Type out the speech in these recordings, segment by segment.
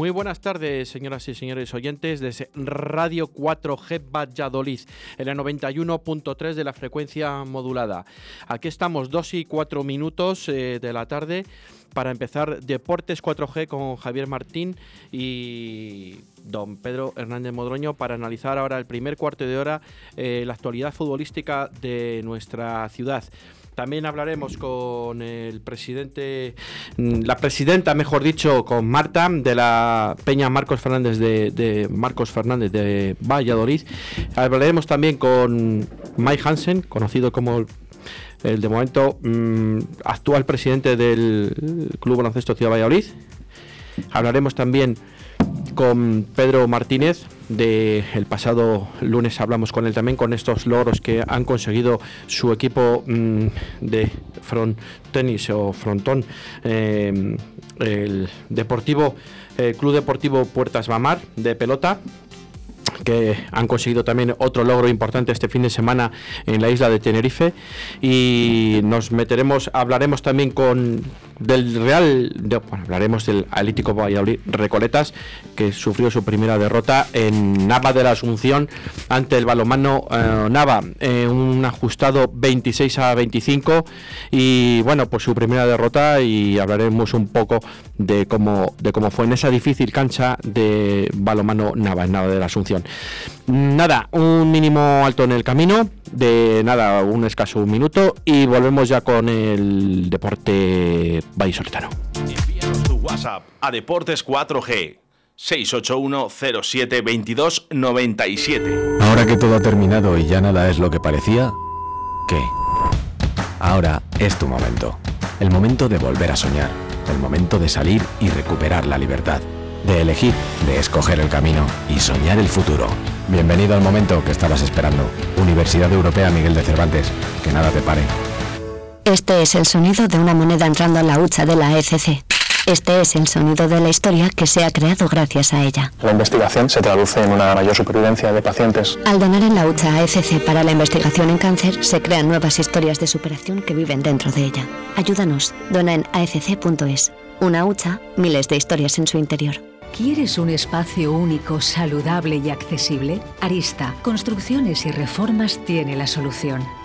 Muy buenas tardes, señoras y señores oyentes, desde Radio 4G Valladolid, en el 91.3 de la frecuencia modulada. Aquí estamos, 2 y 4 minutos eh, de la tarde, para empezar Deportes 4G con Javier Martín y don Pedro Hernández Modroño para analizar ahora el primer cuarto de hora eh, la actualidad futbolística de nuestra ciudad. También hablaremos con el presidente, mm, la presidenta, mejor dicho, con Marta de la Peña Marcos Fernández de, Marcos Fernández de Valladolid. Hablaremos también con Mike Hansen, conocido como el, de momento mm, actual presidente del Club Baloncesto Ciudad Valladolid. Hablaremos también con Pedro Martínez. De el pasado lunes hablamos con él también con estos logros que han conseguido su equipo mm, de front tenis o frontón, eh, el Deportivo eh, Club Deportivo Puertas Bamar de pelota que han conseguido también otro logro importante este fin de semana en la isla de Tenerife y nos meteremos, hablaremos también con del Real, hablaremos del Atlético Valladolid Recoletas que sufrió su primera derrota en Nava de la Asunción ante el balomano eh, Nava, un ajustado 26 a 25 y bueno, pues su primera derrota y hablaremos un poco de cómo de cómo fue en esa difícil cancha de balomano Nava en Nava de la Asunción. Nada, un mínimo alto en el camino, de nada, un escaso minuto y volvemos ya con el deporte vallisoletano. Envíanos tu WhatsApp a Deportes 4G 681 07 22 97. Ahora que todo ha terminado y ya nada es lo que parecía, ¿qué? Ahora es tu momento. El momento de volver a soñar. El momento de salir y recuperar la libertad de elegir, de escoger el camino y soñar el futuro. Bienvenido al momento que estabas esperando. Universidad Europea Miguel de Cervantes. Que nada te pare. Este es el sonido de una moneda entrando a la hucha de la ECC. Este es el sonido de la historia que se ha creado gracias a ella. La investigación se traduce en una mayor supervivencia de pacientes. Al donar en la hucha AECC para la investigación en cáncer, se crean nuevas historias de superación que viven dentro de ella. Ayúdanos. Dona en aecc.es. Una hucha, miles de historias en su interior. ¿Quieres un espacio único, saludable y accesible? Arista, Construcciones y Reformas tiene la solución.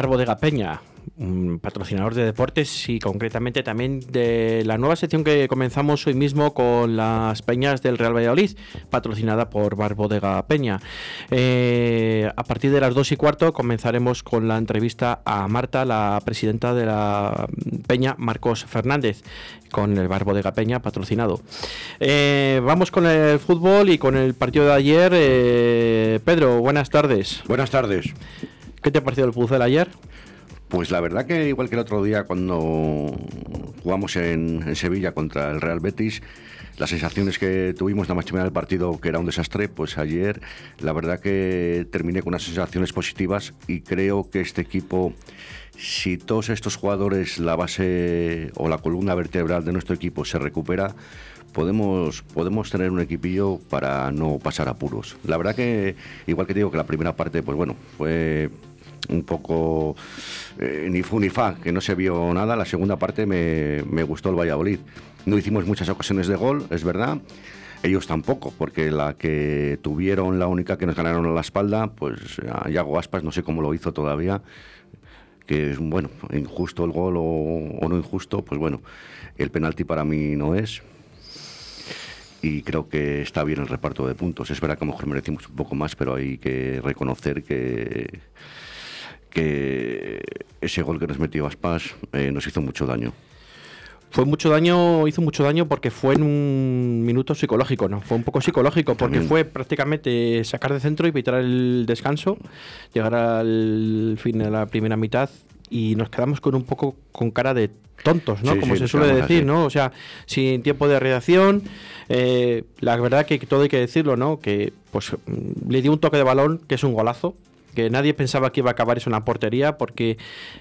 Bar Bodega Peña, un patrocinador de deportes y concretamente también de la nueva sección que comenzamos hoy mismo con las peñas del Real Valladolid, patrocinada por Bar Bodega Peña. Eh, a partir de las dos y cuarto comenzaremos con la entrevista a Marta, la presidenta de la peña Marcos Fernández, con el Bar Bodega Peña patrocinado. Eh, vamos con el fútbol y con el partido de ayer. Eh, Pedro, buenas tardes. Buenas tardes. ¿Qué te ha parecido el fútbol ayer? Pues la verdad que igual que el otro día cuando jugamos en, Sevilla contra el Real Betis, las sensaciones que tuvimos la más del partido, que era un desastre, pues ayer la verdad que terminé con unas sensaciones positivas y creo que este equipo, si todos estos jugadores, la base o la columna vertebral de nuestro equipo se recupera, podemos, podemos tener un equipillo para no pasar apuros. La verdad que, igual que digo que la primera parte, pues bueno, fue un poco eh, ni fu ni fa, que no se vio nada. La segunda parte me, me gustó el Valladolid. No hicimos muchas ocasiones de gol, es verdad. Ellos tampoco, porque la que tuvieron, la única que nos ganaron a la espalda, pues a Yago Aspas, no sé cómo lo hizo todavía, que es, bueno, injusto el gol o, o no injusto, pues bueno, el penalti para mí no es, y creo que está bien el reparto de puntos. Es verdad que a lo mejor merecimos un poco más, pero hay que reconocer que, que ese gol que nos metió Aspas eh, nos hizo mucho daño. Fue mucho daño, hizo mucho daño porque fue en un minuto psicológico, ¿no? Fue un poco psicológico porque También. fue prácticamente sacar de centro y evitar el descanso, llegar al fin de la primera mitad y nos quedamos con un poco con cara de tontos, ¿no? Sí, Como sí, se suele decir, así. ¿no? O sea, sin tiempo de reacción. eh, la verdad que todo hay que decirlo, ¿no? Que pues le dio un toque de balón que es un golazo. Que nadie pensaba que iba a acabar eso en la portería porque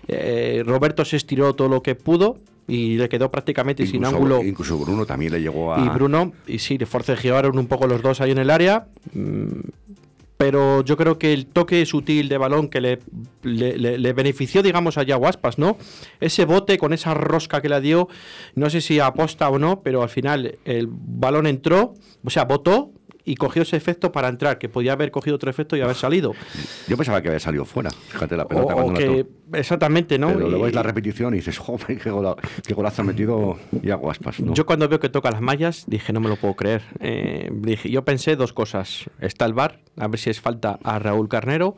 eh, Roberto se estiró todo lo que pudo y le quedó prácticamente sin ángulo. Incluso Bruno también le llegó a... Y Bruno, y sí, le forcejearon un poco los dos ahí en el área. mm, Pero yo creo que el toque sutil de balón que le, le, le- le benefició, digamos, a Yago Aspas, ¿no? Ese bote con esa rosca que le dio, no sé si aposta o no, pero al final el balón entró, o sea, botó y cogió ese efecto para entrar, que podía haber cogido otro efecto y haber salido. Yo pensaba que había salido fuera, fíjate la pelota o cuando que, exactamente, ¿no? Pero luego Y- ves la repetición y dices, joder, qué, gola- qué golazo ha metido Iago Aspas. ¿no? Yo cuando veo que toca las mallas dije, no me lo puedo creer. Eh, dije, yo pensé dos cosas. Está el bar, a ver si es falta a Raúl Carnero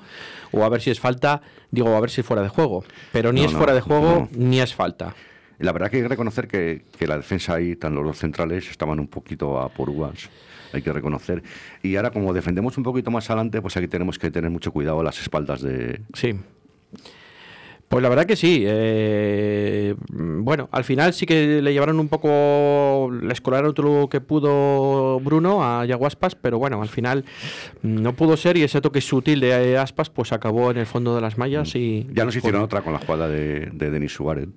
o a ver si es falta, digo, a ver si es fuera de juego. Pero ni No, es no, fuera de juego no. ni es falta. La verdad que hay que reconocer que, que la defensa ahí, tan los dos centrales, estaban un poquito a por uvas. Hay que reconocer. Y ahora, como defendemos un poquito más adelante, pues aquí tenemos que tener mucho cuidado a las espaldas de. Sí. Pues la verdad que sí. eh, bueno, al final sí que le llevaron un poco, le escolaron todo lo que pudo Bruno a Yago Aspas, pero bueno, al final mm, no pudo ser y ese toque sutil de Aspas pues acabó en el fondo de las mallas y... Ya nos hicieron otra con la jugada de, de Denis Suárez.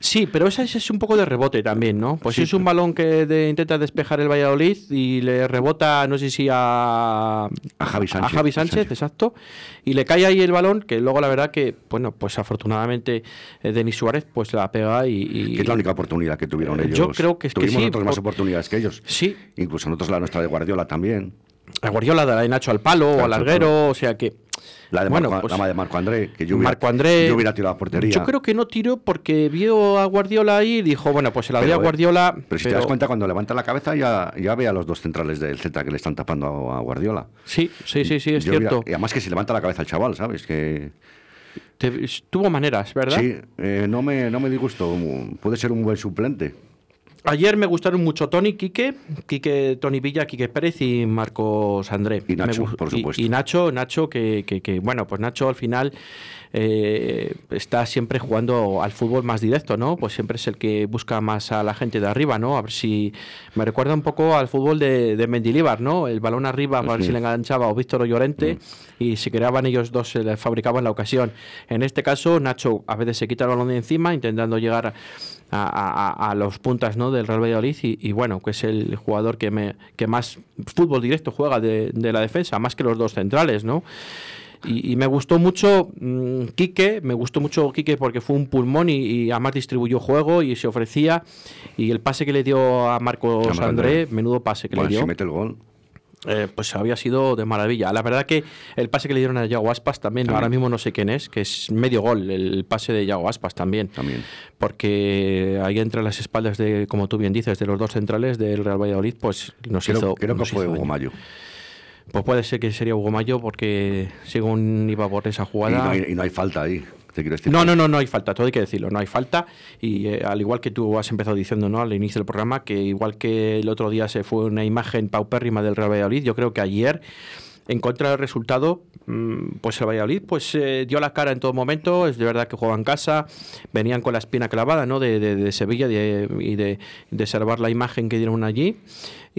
Sí, pero ese es un poco de rebote también, ¿no? Pues Sí, es un balón que de- intenta despejar el Valladolid y le rebota, no sé si a, A Javi Sánchez. a Javi Sánchez, exacto, y le cae ahí el balón, que luego la verdad que, bueno, pues afortunadamente eh, Denis Suárez pues la pega y... y- Que es la única oportunidad que tuvieron Eh, ellos. yo creo que es que Tuvimos sí, nosotros más por- oportunidades que ellos. Sí, Incluso nosotros la nuestra de Guardiola también. A Guardiola, la de Nacho al palo, o Nacho al al larguero, o sea que... La de, Bueno, Marco, pues- la de Marco André, que yo hubiera, Marco André. yo hubiera tirado a portería. Yo creo que no tiró porque vio a Guardiola ahí y dijo, bueno, pues se la doy a Pero, eh, Guardiola. Pero si te das cuenta, cuando levanta la cabeza ya, ya ve a los dos centrales del Celta que le están tapando a, a Guardiola. Sí, sí, sí, sí, es Yo hubiera- cierto. y además que si levanta la cabeza el chaval, ¿sabes? Que Te- tuvo maneras, ¿verdad? sí, eh, no, me, no me disgusto. Puede ser un buen suplente. Ayer me gustaron mucho Tony, Quique, Quique, Tony Villa, Quique Pérez y Marcos André. Y Nacho, Me por y- supuesto. Y, Nacho, Nacho que, que- que, bueno, pues Nacho al final eh, está siempre jugando al fútbol más directo, ¿no? Pues siempre es el que busca más a la gente de arriba, ¿no? A ver si me recuerda un poco al fútbol de, de Mendilibar, ¿no? El balón arriba para ver si le enganchaba o Víctor o Llorente y se creaban ellos dos, se le fabricaban la ocasión. En este caso, Nacho a veces se quita el balón de encima intentando llegar a, a- a- a los puntas ¿no? del Real Valladolid y, y bueno, que es el jugador que, me, que más fútbol directo juega de, de la defensa, más que los dos centrales, ¿no? Y, y me gustó mucho mm, Quique, me gustó mucho Quique porque fue un pulmón y, y además distribuyó juego y se ofrecía. Y el pase que le dio a Marcos André, André. menudo pase que Bueno, le dio. si mete el gol. Eh, pues había sido de maravilla. La verdad que el pase que le dieron a Yago Aspas también, También. ahora mismo no sé quién es, que es medio gol, el pase de Yago Aspas también. También. Porque ahí entre las espaldas de, como tú bien dices, de los dos centrales del Real Valladolid, pues nos Creo, hizo. creo que fue Hugo. Mayo. Pues puede ser que sería Hugo Mayo, porque según iba por esa Y jugada. no, hay, y no hay falta ahí. Te quiero decir. No, no, no, no hay falta, todo hay que decirlo, no hay falta. Y eh, al igual que tú has empezado diciendo ¿no? al inicio del programa, que igual que el otro día se fue una imagen paupérrima del Real Valladolid, yo creo que ayer en contra del resultado, mm, pues el Valladolid pues eh, dio la cara en todo momento, es de verdad que jugaban en casa, venían con la espina clavada ¿no? de, de, Sevilla y de, de, salvar la imagen que dieron allí.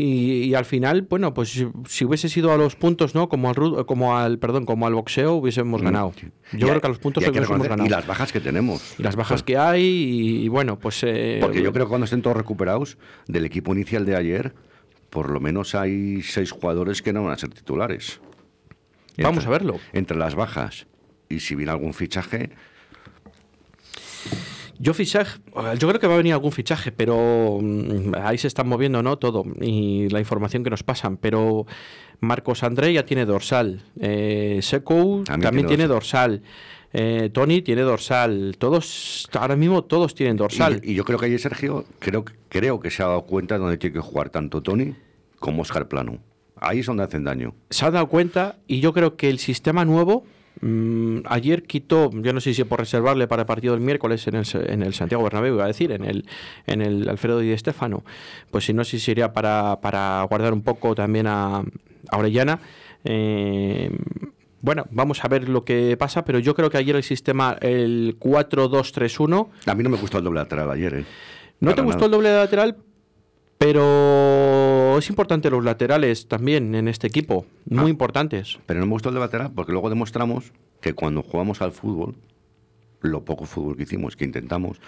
Y, al final, bueno, pues si, hubiese sido a los puntos, ¿no? Como al como al, perdón, como al boxeo hubiésemos mm, ganado. Yo creo que a los puntos hubiésemos ganado. Y las bajas que tenemos. Y las bajas que hay y, bueno, pues eh, porque yo creo que cuando estén todos recuperados del equipo inicial de ayer, por lo menos hay seis jugadores que no van a ser titulares. Vamos a verlo. Entre las bajas y si viene algún fichaje, yo fichaje, yo creo que va a venir algún fichaje, pero mm, ahí se están moviendo, ¿no? Todo y la información que nos pasan. Pero Marcos André ya tiene dorsal, eh, Seco también, tiene dorsal. Eh, Tony tiene dorsal, todos, ahora mismo todos tienen dorsal. Y, yo creo que ahí Sergio, creo, creo que se ha dado cuenta de donde tiene que jugar tanto Tony como Oscar Plano. Ahí es donde hacen daño. Se ha dado cuenta y yo creo que el sistema nuevo Mm, ayer quitó, yo no sé si por reservarle para el partido del miércoles en el, en el Santiago Bernabéu, iba a decir, en el, en el Alfredo Di Stefano, pues si no, si sería para, para guardar un poco también a, Orellana. Eh, bueno, vamos a ver lo que pasa, pero yo creo que ayer el sistema, el 4-2-3-1... A mí no me gustó el doble lateral ayer, ¿eh? ¿No te gustó el doble lateral? Pero es importante los laterales también en este equipo, muy ah. importantes. Pero no me gustó el de lateral porque luego demostramos que cuando jugamos al fútbol, lo poco fútbol que hicimos, que intentamos,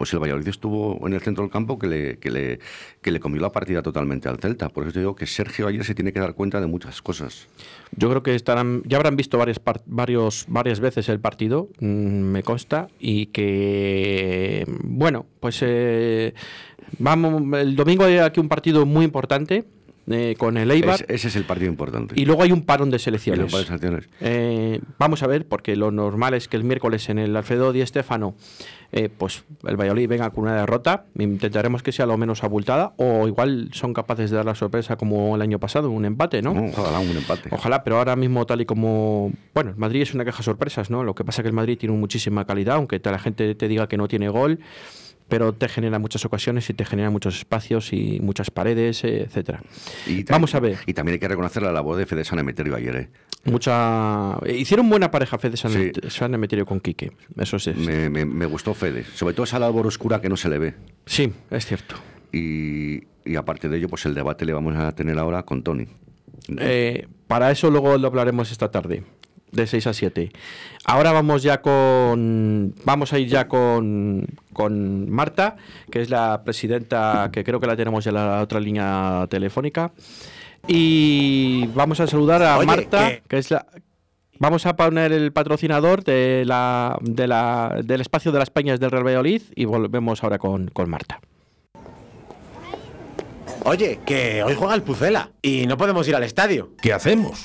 pues el Valladolid estuvo en el centro del campo que le, que le, que le comió la partida totalmente al Celta. Por eso te digo que Sergio ayer se tiene que dar cuenta de muchas cosas. Yo creo que estarán, ya habrán visto varias, varios, varias veces el partido, mm, me consta, y que, bueno, pues eh, Vamos, el domingo hay aquí un partido muy importante. Eh, con el Eibar. ese es el partido importante. Y luego hay un parón de selecciones. Eh, vamos a ver, porque lo normal es que el miércoles en el Alfredo Di Stéfano, eh, pues el Valladolid venga con una derrota. Intentaremos que sea lo menos abultada, o igual son capaces de dar la sorpresa como el año pasado, un empate, ¿no? ojalá, un empate. Ojalá, pero ahora mismo, tal y como. Bueno, el Madrid es una caja de sorpresas, ¿no? Lo que pasa es que el Madrid tiene muchísima calidad, aunque la gente te diga que no tiene gol pero te genera muchas ocasiones y te genera muchos espacios y muchas paredes, etcétera. Vamos a ver. Y también hay que reconocer la labor de Fede San Emeterio ayer. ¿eh? Mucha... Hicieron buena pareja Fede San, Emeterio con Quique, eso sí. Me, me, gustó Fede, sobre todo esa labor oscura que no se le ve. Sí, es cierto. Y, y aparte de ello, pues el debate le vamos a tener ahora con Tony. Eh, para eso luego lo hablaremos esta tarde de 6 a 7. Ahora vamos ya con vamos a ir ya con, con Marta, que es la presidenta que creo que la tenemos ya en la otra línea telefónica. Y vamos a saludar a Marta, que es la Vamos a poner el patrocinador de la, de la, del espacio de las peñas del Real Valladolid y volvemos ahora con, con Marta. Oye, que hoy juega el Pucela y no podemos ir al estadio. ¿Qué hacemos?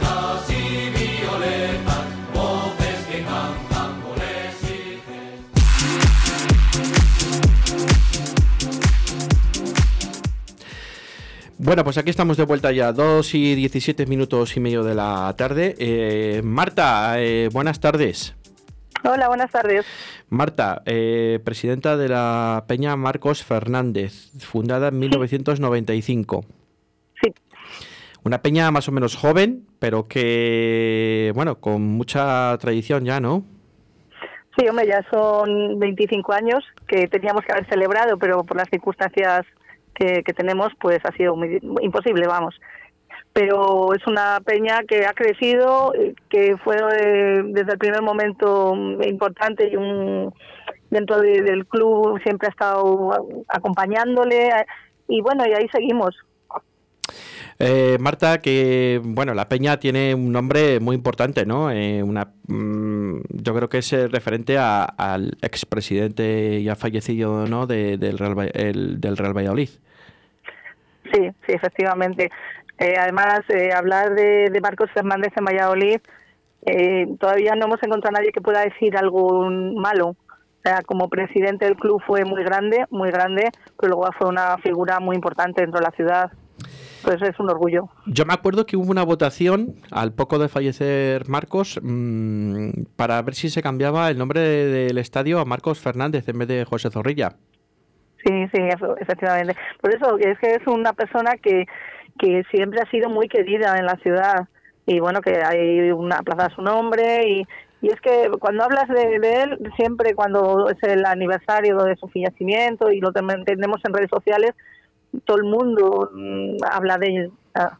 Bueno, pues aquí estamos de vuelta ya, 2 y 17 minutos y medio de la tarde. Eh, Marta, eh, buenas tardes. Hola, buenas tardes. Marta, eh, presidenta de la Peña Marcos Fernández, fundada en 1995. Sí. Una peña más o menos joven, pero que, bueno, con mucha tradición ya, ¿no? Sí, hombre, ya son 25 años que teníamos que haber celebrado, pero por las circunstancias que, tenemos, pues ha sido muy, imposible, vamos. Pero es una peña que ha crecido, eh, que fue eh, desde el primer momento importante y un dentro del club siempre ha estado acompañándole y bueno, y ahí seguimos. Eh, Marta, que bueno, la Peña tiene un nombre muy importante, ¿no? una, mm, yo creo que es referente al expresidente ya fallecido, ¿no? del, Real, del Real Valladolid. Sí, sí, efectivamente. Eh, además, eh, hablar de, Marcos Fernández en Valladolid, eh, todavía no hemos encontrado a nadie que pueda decir algo malo. O sea, como presidente del club fue muy grande, muy grande, pero luego fue una figura muy importante dentro de la ciudad. Pues es un orgullo. Yo me acuerdo que hubo una votación al poco de fallecer Marcos mmm, para ver si se cambiaba el nombre del estadio a Marcos Fernández en vez de José Zorrilla. Sí, sí, efectivamente. Por eso es que es una persona que, que siempre ha sido muy querida en la ciudad y bueno, que hay una plaza a su nombre y, y es que cuando hablas de, él, siempre cuando es el aniversario de su fallecimiento y lo tenemos en redes sociales, todo el mundo mm, habla de él. Ah.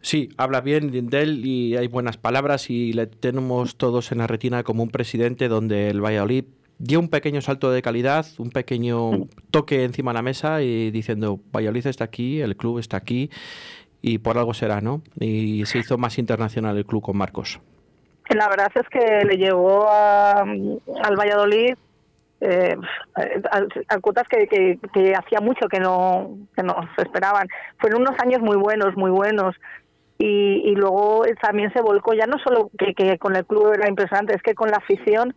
Sí, habla bien de él y hay buenas palabras y le tenemos todos en la retina como un presidente donde el Valladolid dio un pequeño salto de calidad, un pequeño toque encima de la mesa y diciendo, Valladolid está aquí, el club está aquí y por algo será, ¿no? Y se hizo más internacional el club con Marcos. La verdad es que le llevó a, al Valladolid a, a, cuotas que, hacía mucho que no, que esperaban. Fueron unos años muy buenos, muy buenos. Y, luego también se volcó, ya no solo que con el club era impresionante, es que con la afición,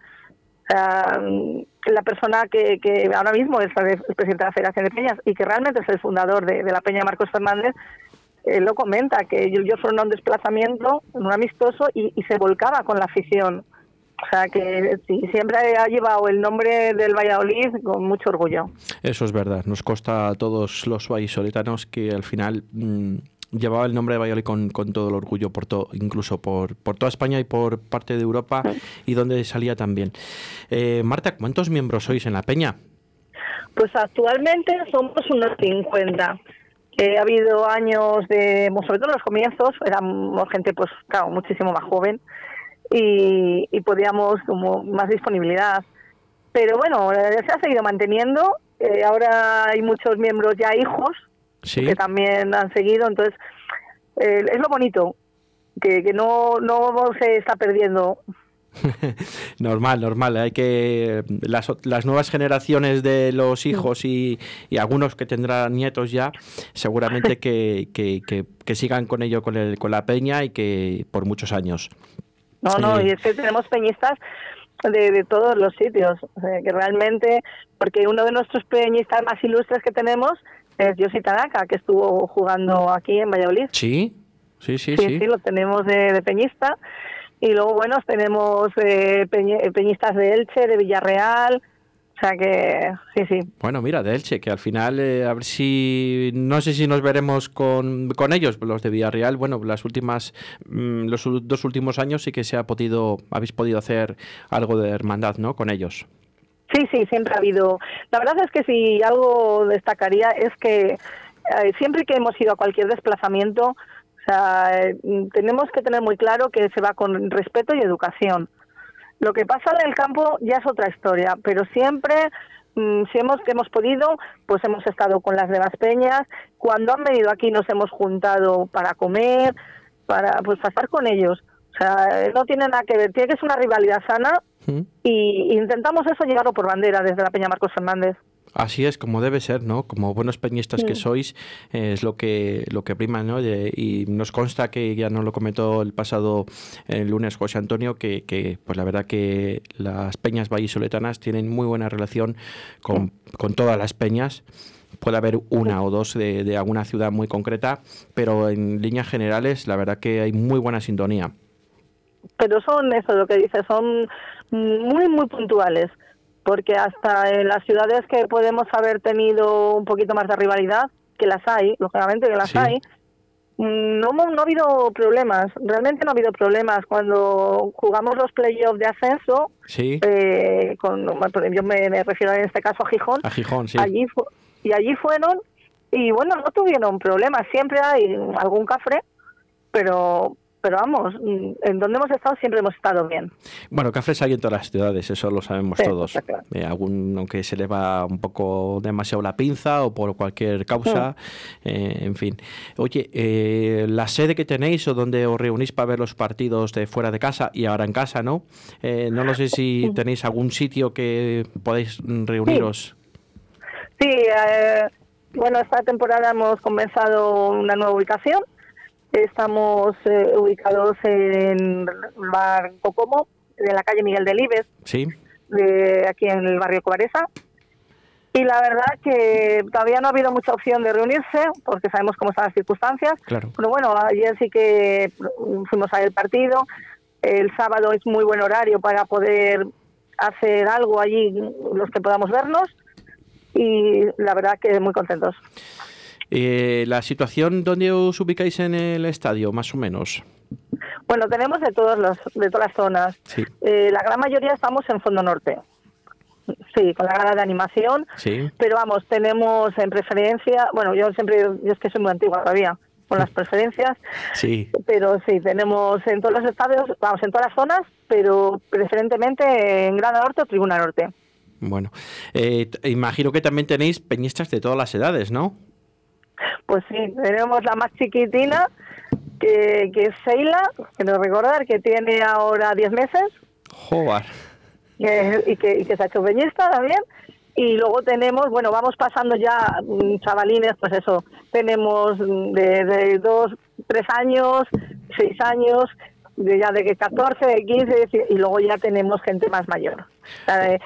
uh, la persona que, que ahora mismo es el presidente de la Federación de Peñas y que realmente es el fundador de, la Peña Marcos Fernández, él lo comenta, que ellos fueron a un desplazamiento, en un amistoso, y, se volcaba con la afición. O sea que sí, siempre ha llevado el nombre del Valladolid con mucho orgullo. Eso es verdad. Nos consta a todos los vallisolitanos que al final mmm, llevaba el nombre de Valladolid con, con todo el orgullo, por todo, incluso por, por toda España y por parte de Europa y donde salía también. Eh, Marta, ¿cuántos miembros sois en la Peña? Pues actualmente somos unos 50. Eh, ha habido años de, sobre todo en los comienzos, éramos gente, pues claro, muchísimo más joven y, y podíamos como más disponibilidad. Pero bueno, se ha seguido manteniendo. Eh, ahora hay muchos miembros ya hijos ¿Sí? que también han seguido. Entonces, eh, es lo bonito, que, que no, no se está perdiendo normal, normal. Hay que las, las, nuevas generaciones de los hijos y, y algunos que tendrán nietos ya, seguramente que, que, que, que sigan con ello, con, el, con la peña y que por muchos años. No, no, y es que tenemos peñistas de, de todos los sitios, que realmente, porque uno de nuestros peñistas más ilustres que tenemos es Yoshi Tanaka, que estuvo jugando aquí en Valladolid. Sí, sí, sí, sí. Sí, sí lo tenemos de, de peñista. Y luego, bueno, tenemos eh, peñ peñistas de Elche, de Villarreal, o sea que, sí, sí. Bueno, mira, de Elche, que al final, eh, a ver si, no sé si nos veremos con, con ellos, los de Villarreal, bueno, las últimas, mmm, los dos últimos años sí que se ha podido, habéis podido hacer algo de hermandad, ¿no? Con ellos. Sí, sí, siempre ha habido. La verdad es que si algo destacaría es que eh, siempre que hemos ido a cualquier desplazamiento, o sea, eh, tenemos que tener muy claro que se va con respeto y educación. Lo que pasa en el campo ya es otra historia, pero siempre, mmm, si hemos que hemos podido, pues hemos estado con las demás peñas. Cuando han venido aquí nos hemos juntado para comer, para pues pasar con ellos. O sea, no tiene nada que ver, tiene que ser una rivalidad sana ¿Mm? y intentamos eso llevarlo por bandera desde la Peña Marcos Fernández. Así es, como debe ser, ¿no? Como buenos peñistas sí. que sois, eh, es lo que lo que prima, ¿no? Y nos consta que ya nos lo comentó el pasado el lunes José Antonio, que, que pues la verdad que las peñas vallisoletanas tienen muy buena relación con, con todas las peñas puede haber una o dos de, de, alguna ciudad muy concreta, pero en líneas generales la verdad que hay muy buena sintonía. Pero son eso, lo que dices, son muy, muy puntuales porque hasta en las ciudades que podemos haber tenido un poquito más de rivalidad, que las hay, lógicamente que las sí. hay, no, no ha habido problemas, realmente no ha habido problemas. Cuando jugamos los playoffs de ascenso, sí. eh, con, yo me, me, refiero en este caso a Gijón, a Gijón sí. allí y allí fueron y bueno, no tuvieron problemas, siempre hay algún cafre, pero pero vamos, en donde hemos estado siempre hemos estado bien. Bueno, cafés hay en todas las ciudades, eso lo sabemos sí, todos. Claro. Eh, algún, aunque se le va un poco demasiado la pinza o por cualquier causa, sí. eh, en fin. Oye, eh, la sede que tenéis o donde os reunís para ver los partidos de fuera de casa y ahora en casa, ¿no? Eh, no lo sé si tenéis algún sitio que podéis reuniros. Sí, bueno, esta temporada hemos comenzado una nueva ubicación Estamos eh, ubicados en el bar Cocomo, de la calle Miguel Delibes. Sí. de aquí en el barrio Cobaresa. Y la verdad que todavía no ha habido mucha opción de reunirse, porque sabemos cómo están las circunstancias. Claro. Pero bueno, ayer sí que fuimos a ver el partido. El sábado es muy buen horario para poder hacer algo allí, los que podamos vernos. Y la verdad que muy contentos. Eh, la situación, ¿dónde os ubicáis en el estadio, más o menos? Bueno, tenemos de, todos los, de todas las zonas. Sí. Eh, la gran mayoría estamos en Fondo Norte. Sí, con la gala de animación. Sí. Pero vamos, tenemos en preferencia, bueno, yo siempre, yo es que soy muy antigua todavía con las preferencias, Sí. pero sí, tenemos en todos los estadios, vamos, en todas las zonas, pero preferentemente en Grada Norte o Tribuna Norte. Bueno, eh, imagino que también tenéis peñistas de todas las edades, ¿no? Pues sí, tenemos la más chiquitina, que, que es Sheila, quiero recordar, que tiene ahora 10 meses, Joder. que- y, que, y que se ha hecho peñista también. Y luego tenemos, bueno, vamos pasando ya mm, chavalines, pues eso, tenemos mm, de, de dos, tres años, seis años, de ya de que 14, de 15, dieci- y luego ya tenemos gente más mayor. O sea, de-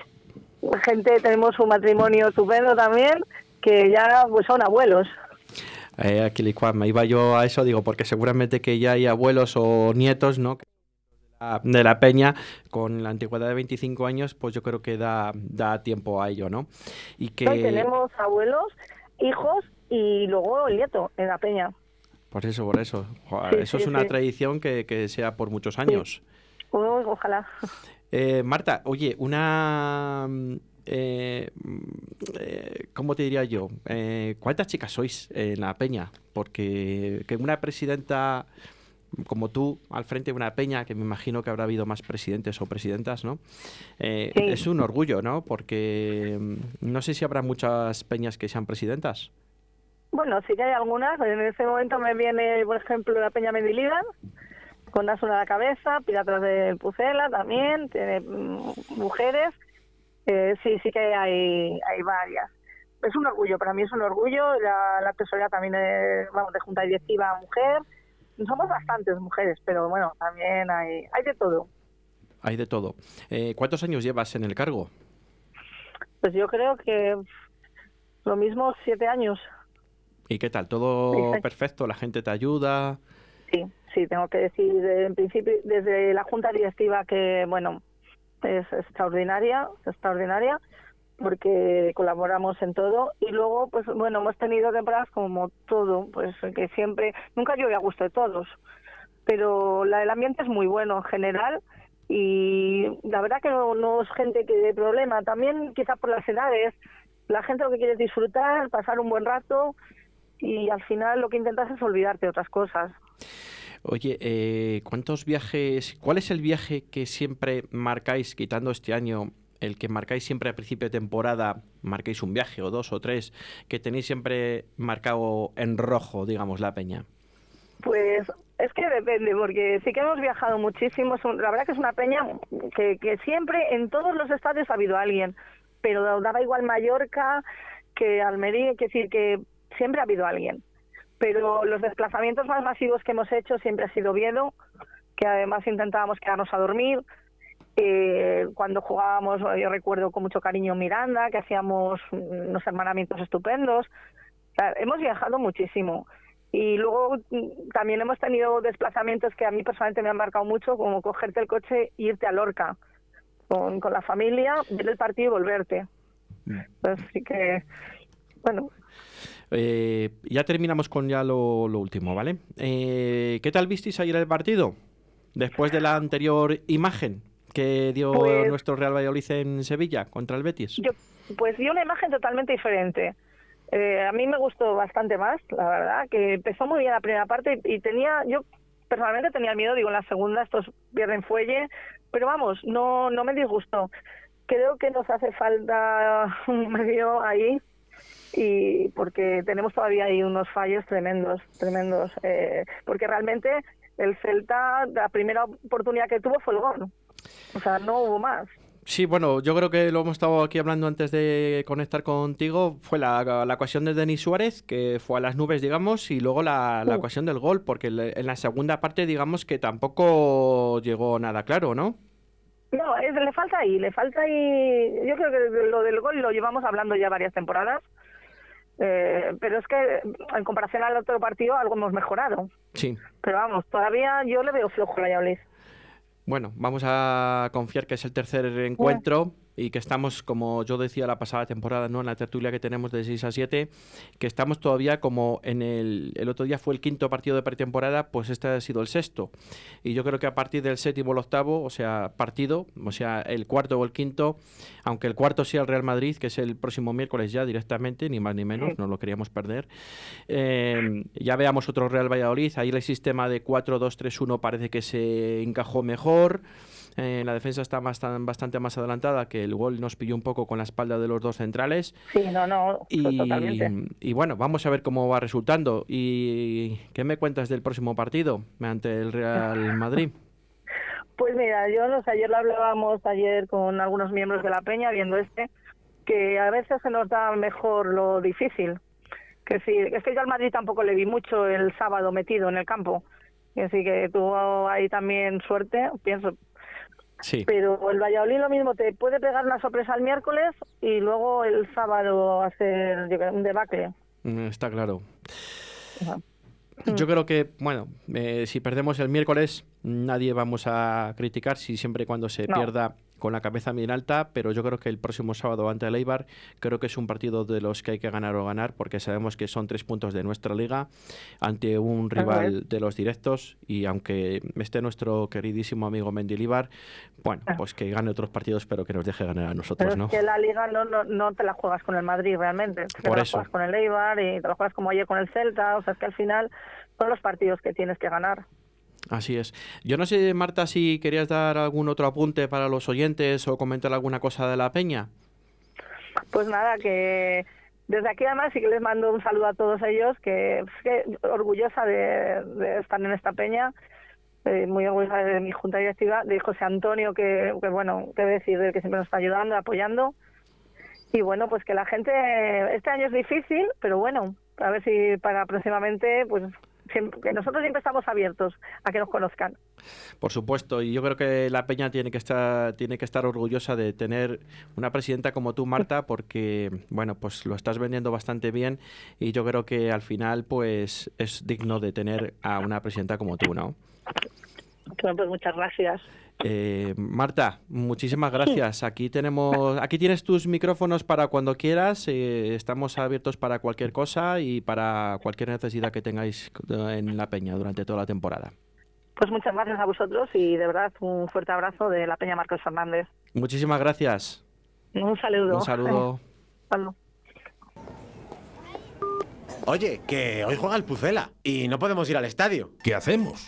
gente, tenemos un matrimonio estupendo también, que ya pues son abuelos. Eh, aquí me iba yo a eso, digo, porque seguramente que ya hay abuelos o nietos, ¿no? De la- peña, con la antigüedad de 25 años, pues yo creo que da, da tiempo a ello, ¿no? Y que, tenemos abuelos, hijos y luego el nieto en la peña. por eso, por eso, Joder, Sí, eso sí, es una sí. tradición que, que sea por muchos años. Uy, ojalá. Eh, Marta, oye, una... eh, mm, eh, ¿Cómo te diría yo? Eh, ¿Cuántas chicas sois en la peña? Porque que una presidenta como tú al frente de una peña, que me imagino que habrá habido más presidentes o presidentas, ¿no? Eh, Sí. Es un orgullo, ¿no? Porque mm, no sé si habrá muchas peñas que sean presidentas. Bueno, sí que hay algunas. En ese momento me viene, por ejemplo, la Peña Mendilibar, con Asuna a la cabeza, Piratas del Pucela también, tiene mm, mujeres. Eh, sí, sí que hay, hay varias. Es un orgullo, para mí es un orgullo. La, la tesorería también, es, vamos, de junta directiva mujer. Somos bastantes mujeres, pero bueno, también hay, hay de todo. Hay de todo. Eh, ¿Cuántos años llevas en el cargo? Pues yo creo que lo mismo, siete años. ¿Y qué tal? ¿Todo perfecto? ¿La gente te ayuda? Sí, sí, tengo que decir de- en principio desde la junta directiva que, bueno, es extraordinaria, extraordinaria, porque colaboramos en todo y luego, pues bueno, hemos tenido temporadas como todo, pues que siempre, nunca llueve a gusto de todos, pero la, el ambiente es muy bueno en general y la verdad que no, es gente que dé problema, también quizá por las edades, la gente lo que quiere es disfrutar, pasar un buen rato y al final lo que intentas es olvidarte de otras cosas. Oye, eh, ¿cuántos viajes? ¿Cuál es el viaje que siempre marcáis, quitando este año, el que marcáis siempre a principio de temporada, marcáis un viaje o dos o tres, que tenéis siempre marcado en rojo, digamos, la peña? Pues es que depende, porque sí que hemos viajado muchísimo. La verdad que es una peña que, que siempre en todos los estadios ha habido alguien, pero daba igual Mallorca que Almería, es decir, que siempre ha habido alguien. Pero los desplazamientos más masivos que hemos hecho siempre ha sido Oviedo, que además intentábamos quedarnos a dormir. Eh, cuando jugábamos, yo recuerdo con mucho cariño Miranda, que hacíamos mm, unos hermanamientos estupendos. O sea, hemos viajado muchísimo. Y luego mm, también hemos tenido desplazamientos que a mí personalmente me han marcado mucho, como cogerte el coche e irte a Lorca con, con la familia, ver el partido y volverte. Así que, bueno, Eh, ya terminamos con ya lo, lo último, ¿vale? Eh, ¿Qué tal visteis ayer el partido? Después de la anterior imagen que dio Pues- nuestro Real Valladolid en Sevilla contra el Betis. yo pues vi una imagen totalmente diferente. Eh, a mí me gustó bastante más, la verdad, que empezó muy bien la primera parte y, y tenía, yo personalmente tenía miedo, digo, en la segunda estos pierden fuelle, pero vamos, no, no me disgustó. Creo que nos hace falta un medio ahí y porque tenemos todavía ahí unos fallos tremendos, tremendos, eh, porque realmente el Celta, la primera oportunidad que tuvo fue el gol, o sea, no hubo más. Sí, bueno, yo creo que lo hemos estado aquí hablando antes de conectar contigo. Fue la, la ocasión de Denis Suárez, que fue a las nubes, digamos, y luego la, la ocasión del gol, porque en la segunda parte, digamos que tampoco llegó nada claro, ¿no? No, le falta ahí, le falta ahí. Yo creo que lo del gol lo llevamos hablando ya varias temporadas. Eh, pero es que en comparación al otro partido algo hemos mejorado. Sí. Pero vamos, todavía yo le veo flojo a Valladolid. Bueno, vamos a confiar que es el tercer encuentro y que estamos, como yo decía la pasada temporada, ¿no? en la tertulia que tenemos de 6 a 7, que estamos todavía como en el, el otro día fue el quinto partido de pretemporada, pues este ha sido el sexto. Y yo creo que a partir del séptimo o el octavo, o sea, partido, o sea, el cuarto o el quinto, aunque el cuarto sea el Real Madrid, que es el próximo miércoles ya directamente, ni más ni menos, no lo queríamos perder, eh, ya veamos otro Real Valladolid, ahí el sistema de 4-2-3-1 parece que se encajó mejor. Eh, la defensa está más, bastante más adelantada, que el gol nos pilló un poco con la espalda de los dos centrales. Sí, no, no, y, totalmente. Y bueno, vamos a ver cómo va resultando. ¿Y qué me cuentas del próximo partido ante el Real Madrid? Pues mira, yo no sé, ayer lo hablábamos ayer con algunos miembros de la Peña viendo este, que a veces se nos da mejor lo difícil. Que sí, es que yo al Madrid tampoco le vi mucho el sábado metido en el campo. Así que tuvo ahí también suerte, pienso, pero el Valladolid lo mismo, te puede pegar una sorpresa el miércoles y luego el sábado hacer un debacle. Mm, está claro. Yo creo que, bueno, eh, si perdemos el miércoles, nadie vamos a criticar si siempre y cuando se pierda con la cabeza bien alta, pero yo creo que el próximo sábado ante el Eibar creo que es un partido de los que hay que ganar o ganar porque sabemos que son tres puntos de nuestra liga ante un rival de los directos y aunque esté nuestro queridísimo amigo Mendilibar, bueno, ah. pues que gane otros partidos pero que nos deje ganar a nosotros, pero ¿no? Es que la liga no, no, no te la juegas con el Madrid realmente, te Por la eso. juegas con el Eibar y te la juegas como ayer con el Celta, o sea, es que al final son los partidos que tienes que ganar. Así es. Yo no sé, Marta, si querías dar algún otro apunte para los oyentes o comentar alguna cosa de la peña. Pues nada, que desde aquí además sí que les mando un saludo a todos ellos, que, orgullosa de, estar en esta peña, eh, muy orgullosa de mi junta directiva, de José Antonio, que, bueno, que decir, que siempre nos está ayudando, apoyando. Y bueno, pues que la gente, este año es difícil, pero bueno, a ver si para próximamente, pues que nosotros siempre estamos abiertos a que nos conozcan. Por supuesto, y yo creo que la Peña tiene que estar tiene que estar orgullosa de tener una presidenta como tú, Marta, porque bueno, pues lo estás vendiendo bastante bien y yo creo que al final pues es digno de tener a una presidenta como tú, ¿no? Bueno, pues muchas gracias. Eh, Marta, muchísimas gracias. Aquí tenemos, aquí tienes tus micrófonos para cuando quieras. Eh, estamos abiertos para cualquier cosa y para cualquier necesidad que tengáis en la Peña durante toda la temporada. Pues muchas gracias a vosotros y de verdad un fuerte abrazo de la Peña Marcos Fernández. Muchísimas gracias. Un saludo. Un saludo. Oye, que hoy juega el Pucela y no podemos ir al estadio. ¿Qué hacemos?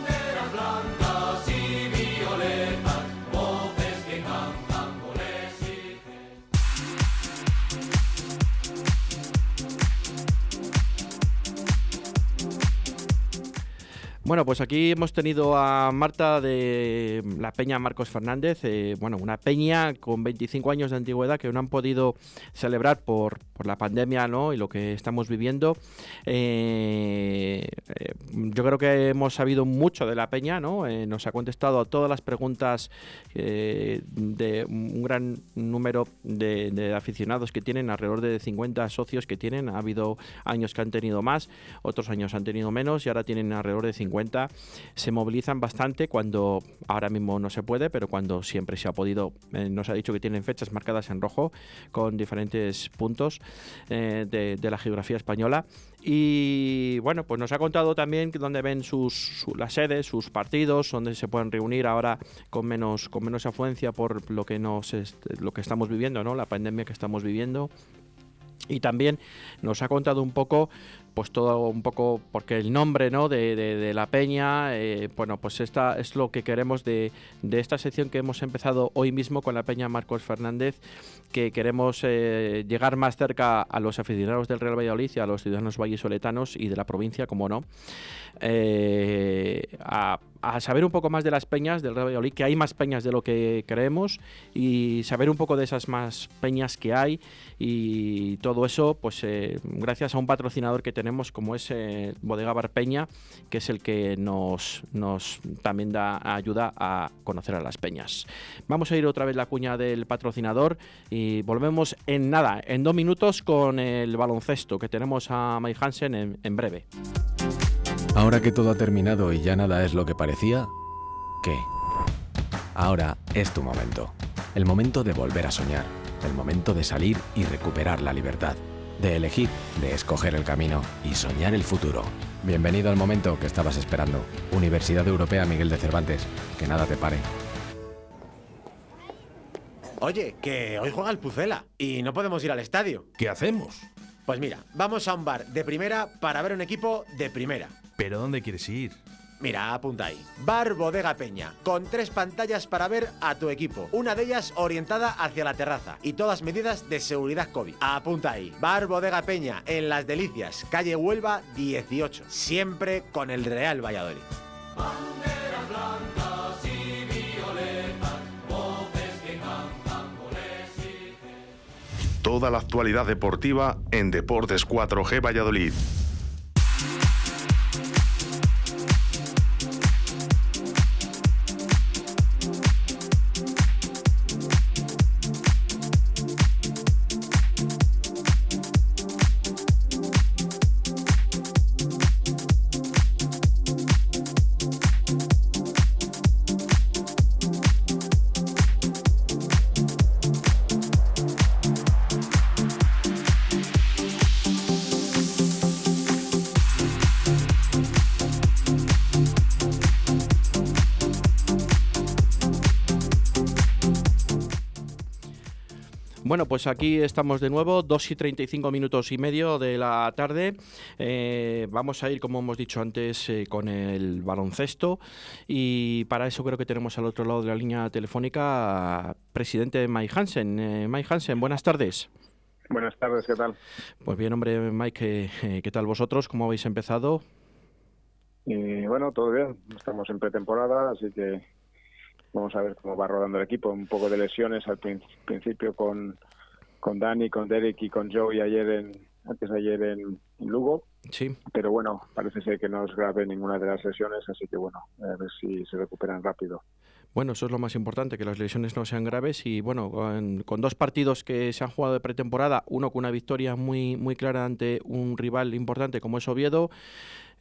Bueno, pues aquí hemos tenido a Marta de la Peña Marcos Fernández, eh, bueno, una peña con 25 años de antigüedad que no han podido celebrar por, por la pandemia ¿no? y lo que estamos viviendo. Eh, eh, yo creo que hemos sabido mucho de la peña, ¿no? nos ha contestado a todas las preguntas de un gran número de, de aficionados que tienen, alrededor de 50 socios que tienen. Ha habido años que han tenido más, otros años han tenido menos y ahora tienen alrededor de 50 se movilizan bastante cuando ahora mismo no se puede, pero cuando siempre se ha podido. Eh, nos ha dicho que tienen fechas marcadas en rojo con diferentes puntos eh, de, la geografía española. Y bueno, pues nos ha contado también dónde ven sus, las sedes, sus partidos, donde se pueden reunir ahora con menos, con menos afluencia por lo que, nos, lo que estamos viviendo, ¿no? la pandemia que estamos viviendo. Y también nos ha contado un poco pues todo un poco, porque el nombre ¿no? de, la peña, eh, bueno, pues esta es lo que queremos de, esta sección que hemos empezado hoy mismo con la peña Marcos Fernández, que queremos eh, llegar más cerca a los aficionados del Real Valladolid y a los ciudadanos vallisoletanos y de la provincia, como no, a a saber un poco más de las peñas del Real Valladolid, que hay más peñas de lo que creemos y saber un poco de esas más peñas que hay y todo eso, pues eh, gracias a un patrocinador que tenemos como es eh, Bodega Barpeña, que es el que nos, también da ayuda a conocer a las peñas. Vamos a ir otra vez la cuña del patrocinador y volvemos en nada, en dos minutos con el baloncesto que tenemos a Mike Hansen en, en breve. Ahora que todo ha terminado y ya nada es lo que parecía, ¿qué? Ahora es tu momento. El momento de volver a soñar. El momento de salir y recuperar la libertad. De elegir, de escoger el camino y soñar el futuro. Bienvenido al momento que estabas esperando. Universidad Europea Miguel de Cervantes. Que nada te pare. Oye, que hoy juega el Pucela y no podemos ir al estadio. ¿Qué hacemos? Pues mira, vamos a un bar de primera para ver un equipo de primera. ¿Pero dónde quieres ir? Mira, apunta ahí. Bar Bodega Peña, con tres pantallas para ver a tu equipo. Una de ellas orientada hacia la terraza y todas medidas de seguridad COVID. Apunta ahí. Bar Bodega Peña, en Las Delicias, calle Huelva 18. Siempre con el Real Valladolid. Toda la actualidad deportiva en Deportes 4G Valladolid. Bueno, pues aquí estamos de nuevo, 2 y 35 minutos y medio de la tarde. Eh, vamos a ir, como hemos dicho antes, eh, con el baloncesto y para eso creo que tenemos al otro lado de la línea telefónica presidente Mike Hansen. Eh, Mike Hansen, buenas tardes. Buenas tardes, ¿qué tal? Pues bien, hombre, Mike, ¿qué tal vosotros? ¿Cómo habéis empezado? bueno, todo bien. Estamos en pretemporada, así que Vamos a ver cómo va rodando el equipo. Un poco de lesiones al principio con, con Dani, con Derek y con Joe y ayer en, antes de ayer en, Lugo. Sí. Pero bueno, parece ser que no es grave ninguna de las lesiones, así que bueno, a ver si se recuperan rápido. Bueno, eso es lo más importante, que las lesiones no sean graves y bueno, con, dos partidos que se han jugado de pretemporada, uno con una victoria muy, muy clara ante un rival importante como es Oviedo,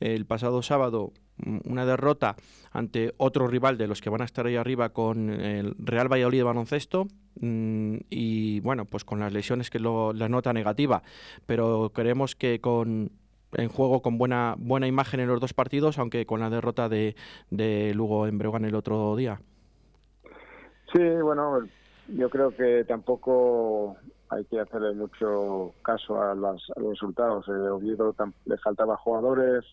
el pasado sábado mm, una derrota ante otro rival de los que van a estar ahí arriba con el Real Valladolid de baloncesto mm, y bueno, pues con las lesiones que lo, la nota negativa, pero creemos que con en juego con buena buena imagen en los dos partidos, aunque con la derrota de, de Lugo en Breogán el otro día. Sí, bueno, yo creo que tampoco hay que hacerle mucho caso a, los resultados. Eh, Oviedo le faltaba jugadores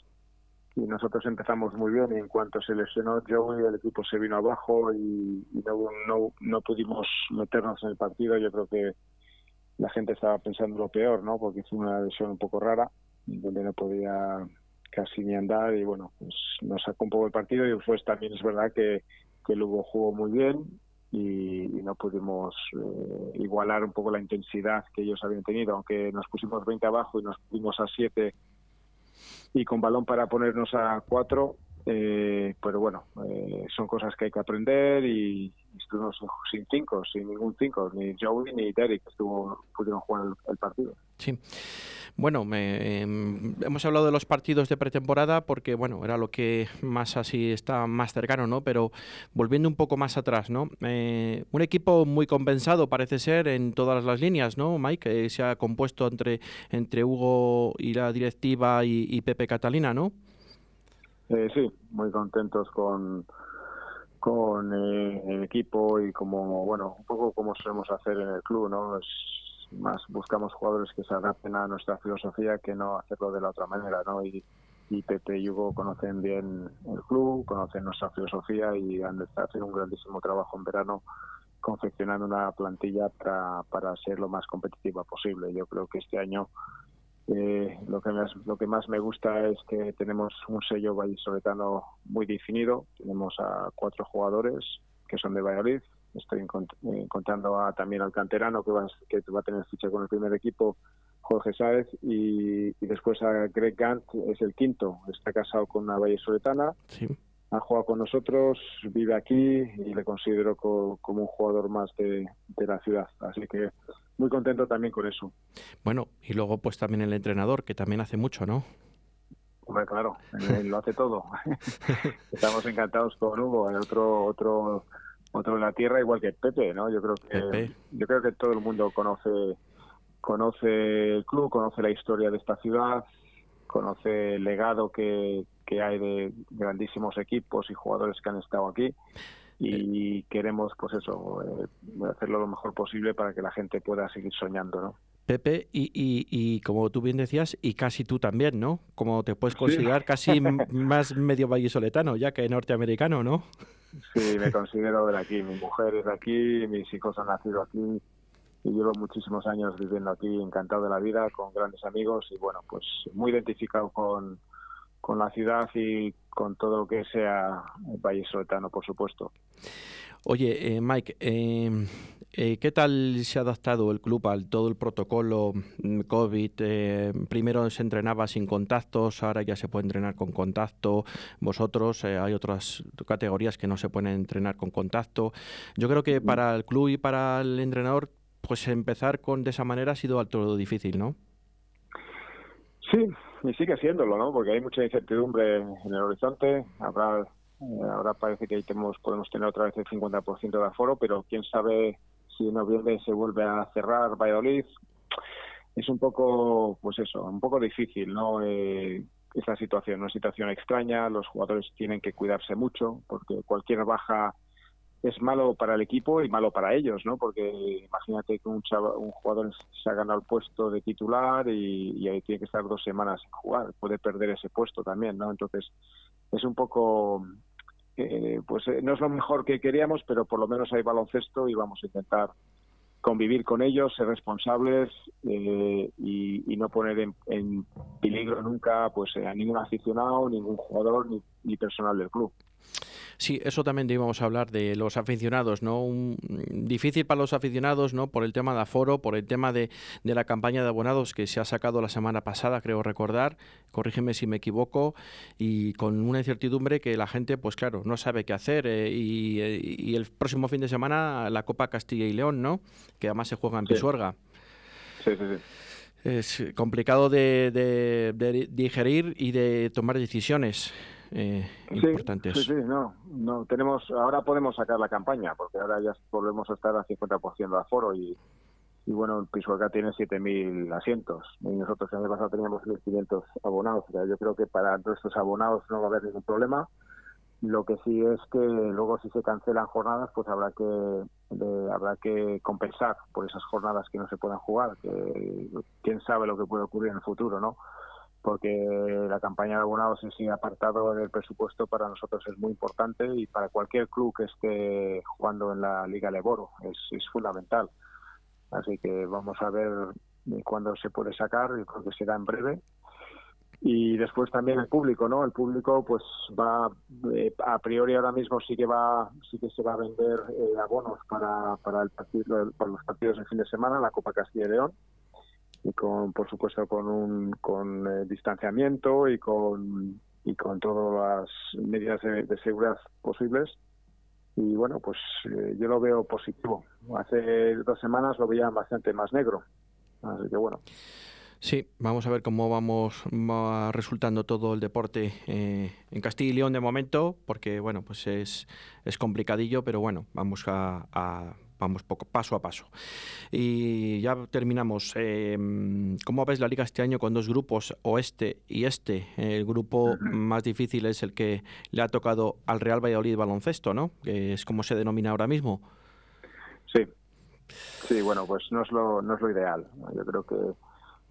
y nosotros empezamos muy bien y en cuanto se lesionó Joey el equipo se vino abajo y, no, no, no pudimos meternos en el partido. Yo creo que la gente estaba pensando lo peor, ¿no? Porque fue una lesión un poco rara, donde no podía casi ni andar y bueno, pues nos sacó un poco el partido y después también es verdad que, que Lugo jugó muy bien y, no pudimos eh, igualar un poco la intensidad que ellos habían tenido, aunque nos pusimos 20 abajo y nos pusimos a 7 y con balón para ponernos a 4, eh, pero bueno, eh, son cosas que hay que aprender y estuvimos sin 5, sin ningún 5, ni Joey ni Derek estuvo, pudieron jugar el partido. Sí. Bueno, em, hemos hablado de los partidos de pretemporada porque, bueno, era lo que más así está más cercano, ¿no? Pero volviendo un poco más atrás, ¿no? Eh, un equipo muy compensado parece ser en todas las líneas, ¿no, Mike? Eh, se ha compuesto entre, entre Hugo y la directiva y, Pepe Catalina, ¿no? Eh, sí, muy contentos con con el equipo y como, bueno, un poco como solemos hacer en el club, ¿no? Más buscamos jugadores que se adapten a nuestra filosofía que no hacerlo de la otra manera, ¿no? Y, y Pepe y Hugo conocen bien el club, conocen nuestra filosofía y han haciendo un grandísimo trabajo en verano confeccionando una plantilla para, para ser lo más competitiva posible. Yo creo que este año eh, lo que más lo que más me gusta es que tenemos un sello vallisoletano muy definido. Tenemos a cuatro jugadores que son de Valladolid. Estoy encontrando a, también al canterano que va, que va a tener ficha con el primer equipo, Jorge Sáez, y, después a Greg Gant, es el quinto. Está casado con una vallisoletana. Sí ha jugado con nosotros, vive aquí y le considero como un jugador más de, la ciudad. Así que muy contento también con eso. Bueno, y luego pues también el entrenador, que también hace mucho, ¿no? Hombre, claro, él lo hace todo. Estamos encantados con Hugo, el otro otro otro en la tierra igual que Pepe, ¿no? Yo creo que yo creo que todo el mundo conoce conoce el club, conoce la historia de esta ciudad, conoce el legado que, que hay de grandísimos equipos y jugadores que han estado aquí. Y queremos pues eso eh, hacerlo lo mejor posible para que la gente pueda seguir soñando no Pepe y, y, como tú bien decías y casi tú también no como te puedes considerar casi más medio vallisoletano ya que norteamericano no sí me considero de aquí mi mujer es de aquí mis hijos han nacido aquí y llevo muchísimos años viviendo aquí encantado de la vida con grandes amigos y bueno pues muy identificado con con la ciudad y con todo lo que sea el país soltano, por supuesto. Oye, eh, Mike, em, eh, ¿qué tal se ha adaptado el club al todo el protocolo mm, COVID? Eh, primero se entrenaba sin contactos, ahora ya se puede entrenar con contacto. Vosotros, hay otras categorías que no se pueden entrenar con contacto. Yo creo que para el club y para el entrenador, pues empezar con de esa manera ha sido alto difícil, ¿no? Sí, y sigue siéndolo, ¿no? Porque hay mucha incertidumbre en el horizonte. Habrá, eh, ahora parece que ahí tenemos, podemos tener otra vez el 50% de aforo, pero quién sabe si en noviembre se vuelve a cerrar Valladolid. Es un poco, pues eso, un poco difícil, ¿no? Eh, esta situación, una situación extraña. Los jugadores tienen que cuidarse mucho porque cualquier baja es malo para el equipo y malo para ellos, ¿no? Porque imagínate que un, un jugador se ha ganado el puesto de titular y, ahí tiene que estar dos semanas sin jugar, puede perder ese puesto también, ¿no? Entonces es un poco, eh, pues eh, no es lo mejor que queríamos, pero por lo menos hay baloncesto y vamos a intentar convivir con ellos, ser responsables eh, y, no poner en, peligro nunca pues a ningún aficionado, ningún jugador ni, ni personal del club. Sí, eso también íbamos a hablar de los aficionados, ¿no? Un, difícil para los aficionados, ¿no? Por el tema de aforo, por el tema de, de, la campaña de abonados que se ha sacado la semana pasada, creo recordar, corrígeme si me equivoco, y con una incertidumbre que la gente, pues claro, no sabe qué hacer. Eh, y, el próximo fin de semana la Copa Castilla y León, ¿no? Que además se juega en Pisuerga. Sí, sí, sí es complicado de, de, digerir y de tomar decisiones eh, importantes. Sí, sí, no, no, tenemos, ahora podemos sacar la campaña, porque ahora ya volvemos a estar a 50% de aforo y, y bueno, el Pisuerga tiene 7.000 asientos y nosotros el año pasado teníamos 1.500 abonados, o sea, yo creo que para nuestros abonados no va a haber ningún problema. Lo que sí es que luego si se cancelan jornadas, pues habrá que habrá que compensar por esas jornadas que no se puedan jugar, que quién sabe lo que puede ocurrir en el futuro, ¿no? Porque la campaña de abonados en sí apartado del presupuesto para nosotros es muy importante y para cualquier club que esté jugando en la Liga Leboro es, fundamental. Así que vamos a ver cuándo se puede sacar, yo creo que será en breve. Y después también el público, ¿no? El público pues va, eh, a priori ahora mismo sí que va, sí que se va a vender eh, abonos para, para, el partido, para los partidos del fin de semana, la Copa Castilla y León y con por supuesto con un con eh, distanciamiento y con y con todas las medidas de, seguridad posibles. Y bueno pues eh, yo lo veo positivo. Hace dos semanas lo veía bastante más negro. Así que bueno. Sí, vamos a ver cómo vamos va resultando todo el deporte eh, en Castilla y León de momento, porque bueno, pues es, es complicadillo, pero bueno, vamos a vamos poco, paso a paso. Y ya terminamos. Em, ¿Cómo ves la liga este año con dos grupos, oeste y este? El grupo más difícil es el que le ha tocado al Real Valladolid baloncesto, ¿no? Que es como se denomina ahora mismo. Sí, Sí, bueno, pues no es lo, no es lo ideal. Yo creo que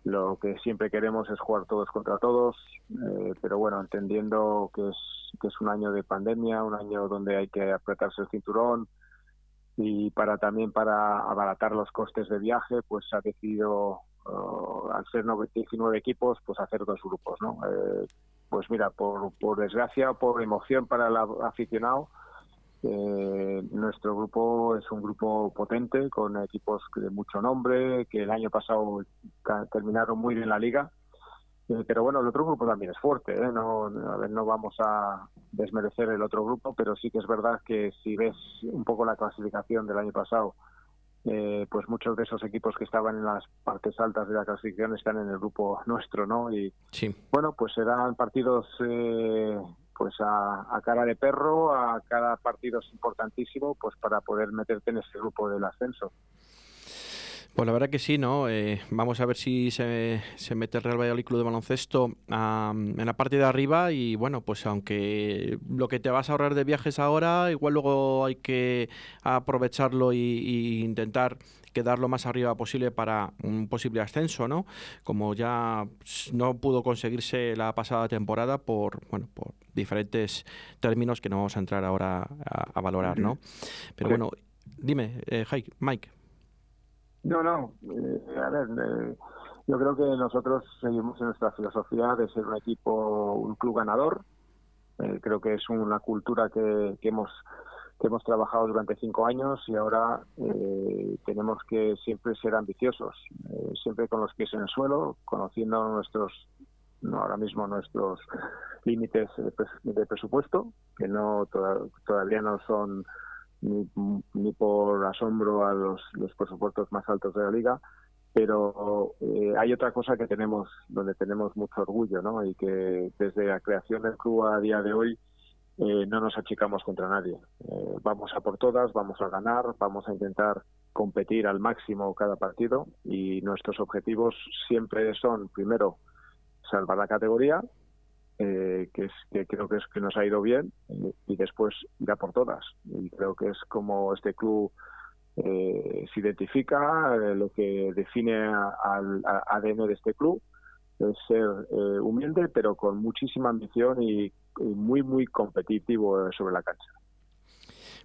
lo que siempre queremos es jugar todos contra todos, eh, pero bueno, entendiendo que es, que es un año de pandemia, un año donde hay que apretarse el cinturón y para también para abaratar los costes de viaje, pues ha decidido, uh, al ser 19 equipos, pues hacer dos grupos, ¿no? Eh, pues mira, por, por desgracia, por emoción para el aficionado, eh, nuestro grupo es un grupo potente, con equipos de mucho nombre, que el año pasado terminaron muy bien la liga. Pero bueno, el otro grupo también es fuerte, ¿eh? no, a ver, no vamos a desmerecer el otro grupo, pero sí que es verdad que si ves un poco la clasificación del año pasado, eh, pues muchos de esos equipos que estaban en las partes altas de la clasificación están en el grupo nuestro, ¿no? Y bueno, pues serán partidos eh, pues a, cara de perro, a cada partido es importantísimo, pues para poder meterte en ese grupo del ascenso. Pues la verdad que sí, ¿no? Eh, vamos a ver si se, se, mete el Real Valladolid Club de Baloncesto en la parte de arriba y bueno, pues aunque lo que te vas a ahorrar de viajes ahora, igual luego hay que aprovecharlo e intentar quedar lo más arriba posible para un posible ascenso, ¿no? Como ya no pudo conseguirse la pasada temporada por, bueno, por diferentes términos que no vamos a entrar ahora a, valorar, ¿no? Pero bueno, dime, eh, Mike. No, no. Eh, a ver, eh, yo creo que nosotros seguimos en nuestra filosofía de ser un equipo, un club ganador. Eh, creo que es una cultura que, hemos que hemos trabajado durante cinco años y ahora tenemos que siempre ser ambiciosos, siempre con los pies en el suelo, conociendo nuestros, no ahora mismo nuestros límites de, presupuesto, que no todavía no son ni, por asombro a los, los presupuestos más altos de la liga, pero eh, hay otra cosa que tenemos, donde tenemos mucho orgullo, ¿no? Y que desde la creación del club a día de hoy eh, no nos achicamos contra nadie. Eh, vamos a por todas, vamos a ganar, vamos a intentar competir al máximo cada partido y nuestros objetivos siempre son, primero, salvar la categoría, eh, que, es, que creo que es que nos ha ido bien y después irá por todas. Y creo que es como este club eh, se identifica, eh, lo que define al ADN de este club es ser humilde pero con muchísima ambición y, muy muy competitivo sobre la cancha.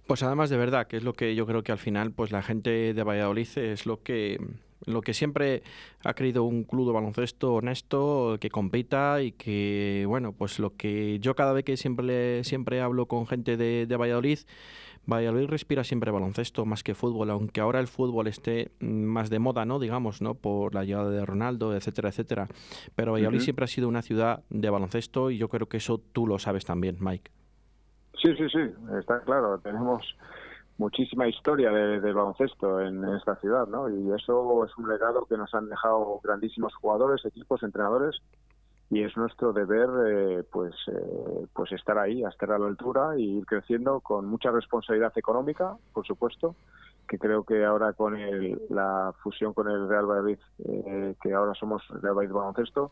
Pues además de verdad, que es lo que yo creo que al final pues la gente de Valladolid es lo que lo que siempre ha querido un club de baloncesto honesto, que compita y que, bueno, pues lo que yo cada vez que siempre, siempre hablo con gente de, de Valladolid, Valladolid respira siempre baloncesto más que fútbol, aunque ahora el fútbol esté más de moda, ¿no? Digamos, ¿no? Por la llegada de Ronaldo, etcétera, etcétera. Pero Valladolid siempre ha sido una ciudad de baloncesto y yo creo que eso tú lo sabes también, Mike. Sí, sí, sí, está claro. Tenemos muchísima historia de, baloncesto en, esta ciudad, ¿no? Y eso es un legado que nos han dejado grandísimos jugadores, equipos, entrenadores, y es nuestro deber, eh, pues, eh, pues estar ahí, estar a la altura y ir creciendo con mucha responsabilidad económica, por supuesto, que creo que ahora con la fusión con el Real Valladolid, eh, que ahora somos Real Valladolid Baloncesto,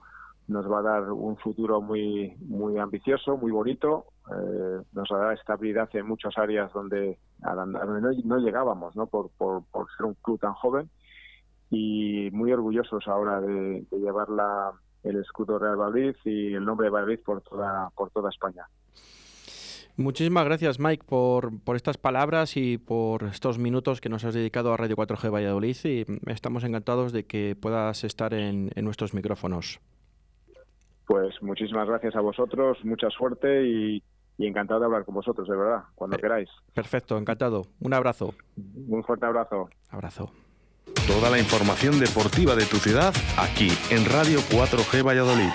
nos va a dar un futuro muy muy ambicioso, muy bonito, eh, nos dará estabilidad en muchas áreas donde, no, llegábamos, ¿no? Por, por, ser un club tan joven y muy orgullosos ahora de, llevar la, el escudo Real Madrid y el nombre de Madrid por toda por toda España. Muchísimas gracias, Mike, por, por estas palabras y por estos minutos que nos has dedicado a Radio 4G Valladolid y estamos encantados de que puedas estar en nuestros micrófonos. Pues muchísimas gracias a vosotros, mucha suerte y, encantado de hablar con vosotros, de verdad, cuando eh, queráis. Perfecto, encantado. Un abrazo. Un fuerte abrazo. Abrazo. Toda la información deportiva de tu ciudad aquí en Radio 4G Valladolid.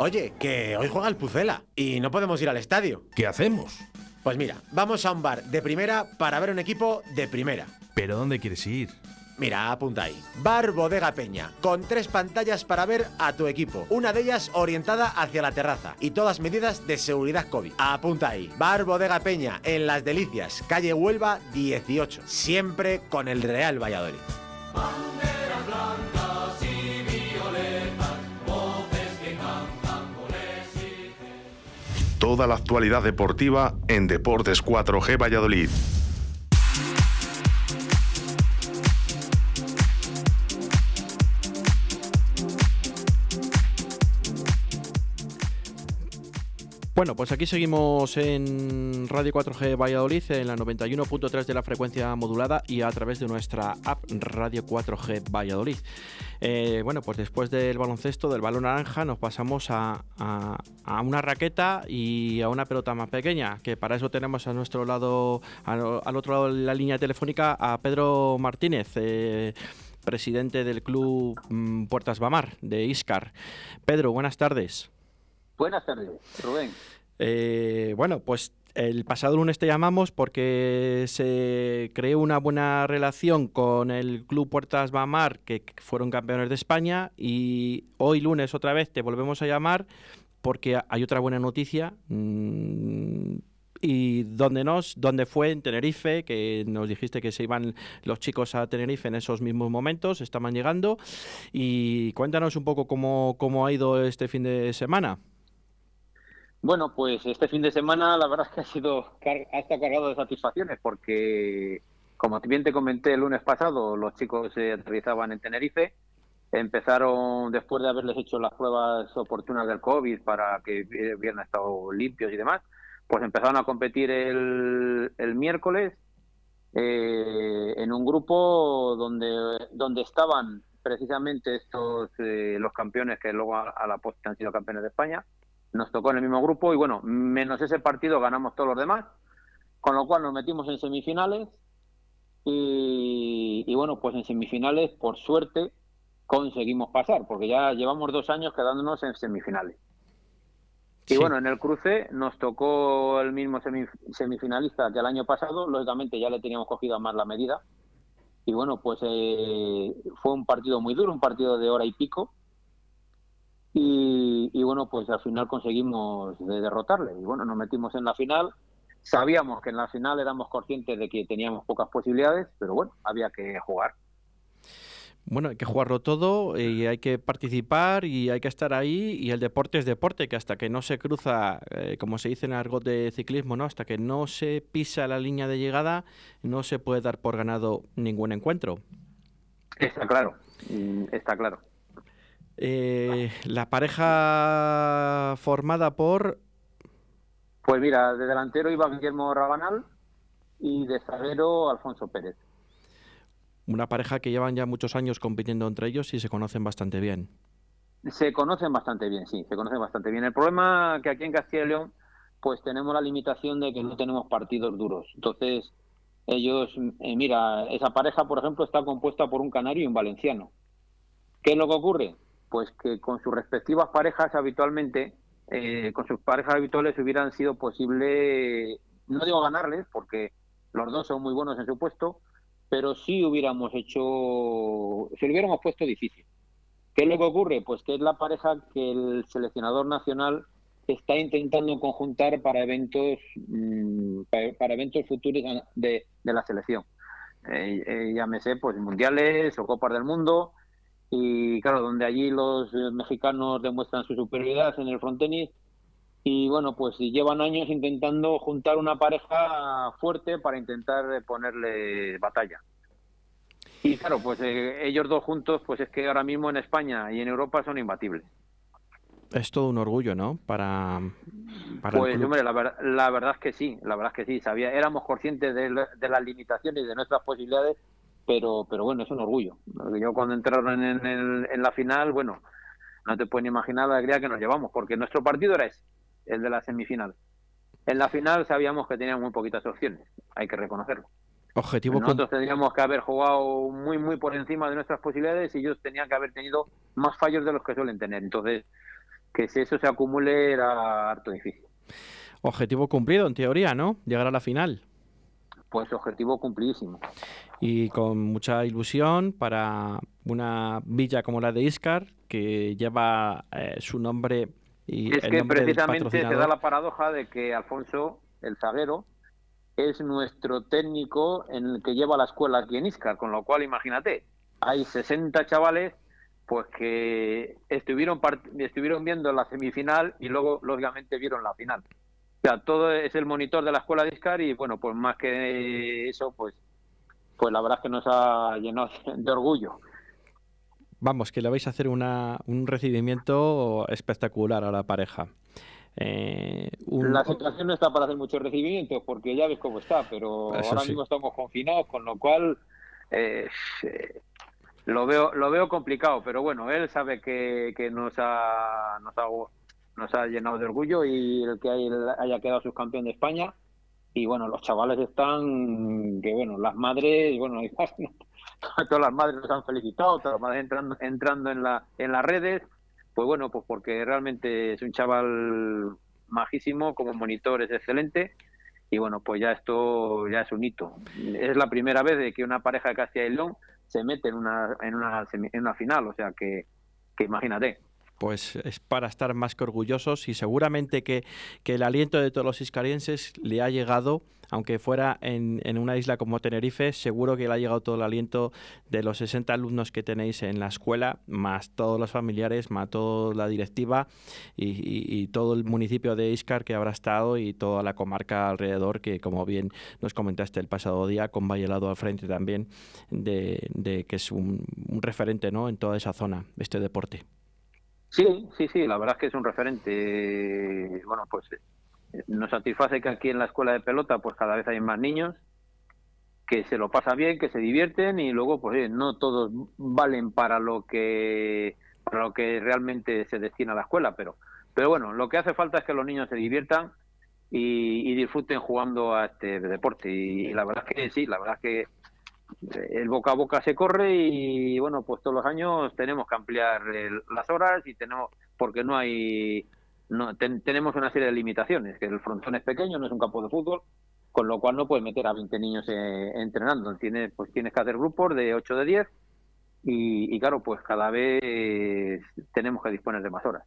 Oye, que hoy juega el Pucela y no podemos ir al estadio. ¿Qué hacemos? Pues mira, vamos a un bar de primera para ver un equipo de primera. ¿Pero dónde quieres ir? Mira, apunta ahí. Bar Bodega Peña, con tres pantallas para ver a tu equipo. Una de ellas orientada hacia la terraza y todas medidas de seguridad COVID. Apunta ahí. Bar Bodega Peña, en Las Delicias, calle Huelva 18. Siempre con el Real Valladolid. Toda la actualidad deportiva en Deportes 4G Valladolid. Bueno, pues aquí seguimos en Radio 4G Valladolid, en la 91.3 de la frecuencia modulada y a través de nuestra app Radio 4G Valladolid. Eh, bueno, pues después del baloncesto, del balón naranja, nos pasamos a, una raqueta y a una pelota más pequeña, que para eso tenemos a nuestro lado, al otro lado de la línea telefónica, a Pedro Martínez. Eh, presidente del club mm, Puertas Bamar de Iscar. Pedro, buenas tardes. Buenas tardes, Rubén. Eh, bueno, pues el pasado lunes te llamamos porque se creó una buena relación con el Club Puertas Bamar, que fueron campeones de España, y hoy lunes otra vez te volvemos a llamar porque hay otra buena noticia. Mm, y donde nos, donde fue en Tenerife, que nos dijiste que se iban los chicos a Tenerife en esos mismos momentos, estaban llegando. Y cuéntanos un poco cómo, cómo ha ido este fin de semana. Bueno, pues este fin de semana la verdad es que ha sido ha estado cargado de satisfacciones porque, como bien te comenté el lunes pasado, los chicos se aterrizaban en Tenerife. Empezaron, después de haberles hecho las pruebas oportunas del COVID para que hubieran estado limpios y demás, pues empezaron a competir el, el miércoles eh, en un grupo donde, donde estaban precisamente estos eh, los campeones que luego a, a la postre han sido campeones de España nos tocó en el mismo grupo y bueno, menos ese partido ganamos todos los demás, con lo cual nos metimos en semifinales y, bueno, pues en semifinales, por suerte, conseguimos pasar, porque ya llevamos dos años quedándonos en semifinales. Y bueno, en el cruce nos tocó el mismo semifinalista que el año pasado, lógicamente ya le teníamos cogido más la medida. Y bueno, pues eh, fue un partido muy duro, un partido de hora y pico, y, bueno, pues al final conseguimos derrotarle. Y bueno, nos metimos en la final. Sabíamos que en la final éramos conscientes de que teníamos pocas posibilidades, pero bueno, había que jugar. Bueno, hay que jugarlo todo y hay que participar y hay que estar ahí y el deporte es deporte, que hasta que no se cruza, eh, como se dice en el argot de ciclismo, ¿no? hasta que no se pisa la línea de llegada, no se puede dar por ganado ningún encuentro. Está claro, mm, está claro. Eh, la pareja formada por... Pues mira, de delantero iba Guillermo Rabanal y de zaguero Alfonso Pérez. Una pareja que llevan ya muchos años compitiendo entre ellos y se conocen bastante bien. Se conocen bastante bien, sí, se conocen bastante bien. El problema que aquí en Castilla y León, pues tenemos la limitación de que no tenemos partidos duros. Entonces, ellos, eh, mira, esa pareja, por ejemplo, está compuesta por un canario y un valenciano. ¿Qué es lo que ocurre? Pues que con sus respectivas parejas habitualmente, eh, con sus parejas habituales hubieran sido posible, no digo ganarles, porque los dos son muy buenos en su puesto, pero sí hubiéramos hecho, se lo hubiéramos puesto difícil. ¿Qué es lo que ocurre? Pues que es la pareja que el seleccionador nacional está intentando conjuntar para eventos mm, para, eventos futuros de, la selección. Eh, eh, llámese pues mundiales o copas del mundo y claro, donde allí los eh, mexicanos demuestran su superioridad en el frontenis y bueno, pues llevan años intentando juntar una pareja fuerte para intentar ponerle batalla. Y claro, pues eh, ellos dos juntos, pues es que ahora mismo en España y en Europa son imbatibles. Es todo un orgullo, ¿no? Para, pues hombre, la, la, verdad es que sí, la verdad es que sí. Sabía, éramos conscientes de, de las limitaciones y de nuestras posibilidades pero, pero bueno, es un orgullo. Yo cuando entraron en, el, en la final, bueno, no te puedes ni imaginar la alegría que nos llevamos, porque nuestro partido era ese, el de la semifinal. En la final sabíamos que teníamos muy poquitas opciones, hay que reconocerlo. Objetivo Nosotros tendríamos que haber jugado muy, muy por encima de nuestras posibilidades y ellos tenían que haber tenido más fallos de los que suelen tener. Entonces, que si eso se acumule era harto difícil. Objetivo cumplido, en teoría, ¿no? Llegar a la final. Pues objetivo cumplidísimo y con mucha ilusión para una villa como la de Iscar, que lleva eh, su nombre y es que precisamente se da la paradoja de que Alfonso, el zaguero, es nuestro técnico en el que lleva la escuela aquí en Iscar, con lo cual imagínate, hay 60 chavales pues que estuvieron estuvieron viendo la semifinal y luego lógicamente vieron la final. sea, todo es el monitor de la escuela de ISCAR y bueno, pues más que eso, pues, pues la verdad es que nos ha llenado de orgullo. Vamos, que le vais a hacer una, un recibimiento espectacular a la pareja. Eh, la situación no está para hacer muchos recibimientos porque ya ves cómo está, pero ahora mismo estamos confinados, con lo cual eh, lo veo lo veo complicado, pero bueno, él sabe que, que nos, ha, nos, ha, nos ha llenado de orgullo y el que haya quedado subcampeón de España. Y bueno, los chavales están, que bueno, las madres, bueno, todas las madres nos han felicitado, todas las madres entrando, entrando en, la, en las redes pues bueno, pues porque realmente es un chaval majísimo, como monitor es excelente y bueno, pues ya esto ya es un hito. Es la primera vez de que una pareja de Castilla y León se mete en una, en una, en una final, o sea que, que imagínate pues es para estar más que orgullosos y seguramente que, el aliento de todos los iscarienses le ha llegado, aunque fuera en, una isla como Tenerife, seguro que le ha llegado todo el aliento de los 60 alumnos que tenéis en la escuela, más todos los familiares, más toda la directiva y, todo el municipio de Iscar que habrá estado y toda la comarca alrededor, que como bien nos comentaste el pasado día, con Vallelado al frente también, de, que es un, un referente ¿no? en toda esa zona, este deporte. Sí, sí, sí, la verdad es que es un referente. Bueno, pues eh, nos satisface que aquí en la escuela de pelota pues cada vez hay más niños que se lo pasan bien, que se divierten y luego pues no todos valen para lo que para lo que realmente se destina a la escuela, pero pero bueno, lo que hace falta es que los niños se diviertan y, disfruten jugando a este deporte y, la verdad es que sí, la verdad es que el boca a boca se corre y bueno, pues todos los años tenemos que ampliar las horas y tenemos, porque no hay, no, tenemos una serie de limitaciones, que el frontón es pequeño, no es un campo de fútbol, con lo cual no puedes meter a 20 niños eh, entrenando, tienes, pues tienes que hacer grupos de 8 de 10 y, y claro, pues cada vez tenemos que disponer de más horas.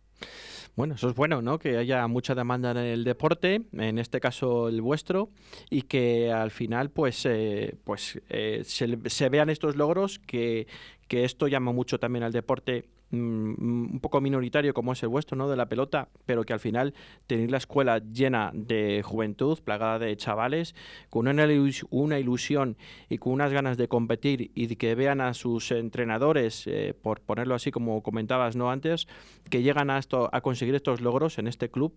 Bueno, eso es bueno, ¿no? Que haya mucha demanda en el deporte, en este caso el vuestro, y que al final, pues, eh, pues eh, se, vean estos logros, que, que esto llama mucho también al deporte Mm, un poco minoritario como es el vuestro, ¿no? De la pelota, pero que al final tenéis la escuela llena de juventud, plagada de chavales, con una, ilusión y con unas ganas de competir y que vean a sus entrenadores, eh, por ponerlo así como comentabas, ¿no? Antes, que llegan a, esto, a conseguir estos logros en este club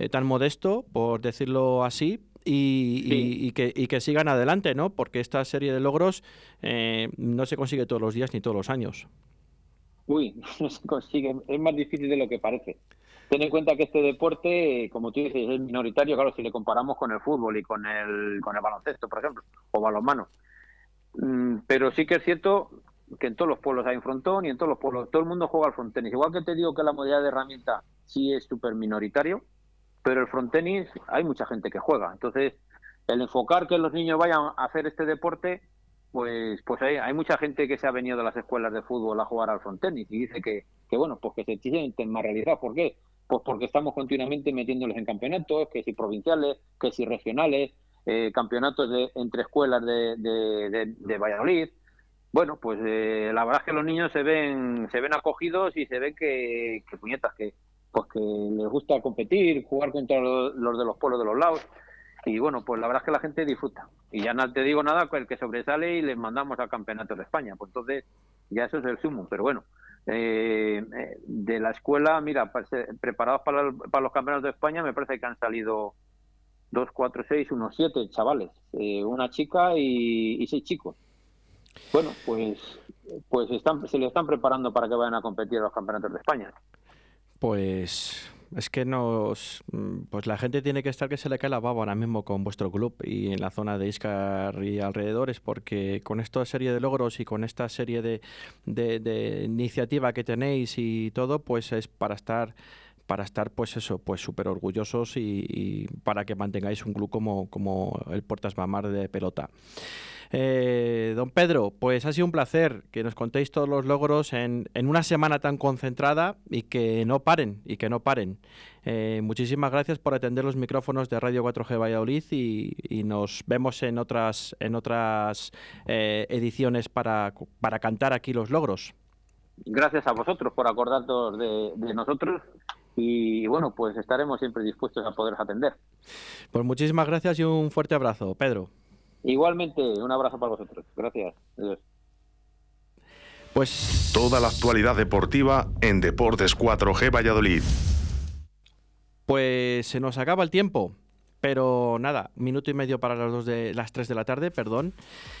eh, tan modesto, por decirlo así, y, que, y, que, sigan adelante, ¿no? Porque esta serie de logros eh, no se consigue todos los días ni todos los años uy, no se consigue, es más difícil de lo que parece. Ten en cuenta que este deporte, como tú dices, es minoritario, claro, si le comparamos con el fútbol y con el, con el baloncesto, por ejemplo, o balonmano. Mm, pero sí que es cierto que en todos los pueblos hay un frontón y en todos los pueblos todo el mundo juega al frontenis. Igual que te digo que la modalidad de herramienta sí es súper minoritario, pero el frontenis hay mucha gente que juega. Entonces, el enfocar que los niños vayan a hacer este deporte pues pues hay, hay, mucha gente que se ha venido de las escuelas de fútbol a jugar al frontenis y dice que, que bueno, pues que se sienten más realizados. ¿Por qué? Pues porque estamos continuamente metiéndoles en campeonatos, que si provinciales, que si regionales, eh, campeonatos de, entre escuelas de, de, Valladolid. Bueno, pues eh, la verdad es que los niños se ven se ven acogidos y se ven que, que puñetas, que pues que les gusta competir, jugar contra los, de los pueblos de los lados. Y bueno, pues la verdad es que la gente disfruta. Y ya no te digo nada con el que sobresale y les mandamos al campeonato de España. Pues entonces, ya eso es el sumo. Pero bueno, eh, eh, de la escuela, mira, preparados para, los campeonatos de España, me parece que han salido dos, cuatro, seis, unos siete chavales, eh, una chica y, seis chicos. Bueno, pues, pues están, se le están preparando para que vayan a competir a los campeonatos de España. Pues es que nos, pues la gente tiene que estar que se le cae la baba ahora mismo con vuestro club y en la zona de Iscar y alrededores, porque con esta serie de logros y con esta serie de, de, iniciativa que tenéis y todo, pues es para estar para estar pues eso pues súper orgullosos y, para que mantengáis un club como, como el Puertas Mamar de pelota. Eh, don Pedro, pues ha sido un placer que nos contéis todos los logros en, una semana tan concentrada y que no paren, y que no paren. Eh, muchísimas gracias por atender los micrófonos de Radio 4G Valladolid y, nos vemos en otras, en otras eh, ediciones para, cantar aquí los logros. Gracias a vosotros por acordaros de, nosotros y bueno, pues estaremos siempre dispuestos a poder atender. Pues muchísimas gracias y un fuerte abrazo, Pedro. Igualmente, un abrazo para vosotros. Gracias. Pues toda la actualidad deportiva en Deportes 4G Valladolid. Pues se nos acaba el tiempo. Pero nada, minuto y medio para las dos de las 3 de la tarde, perdón.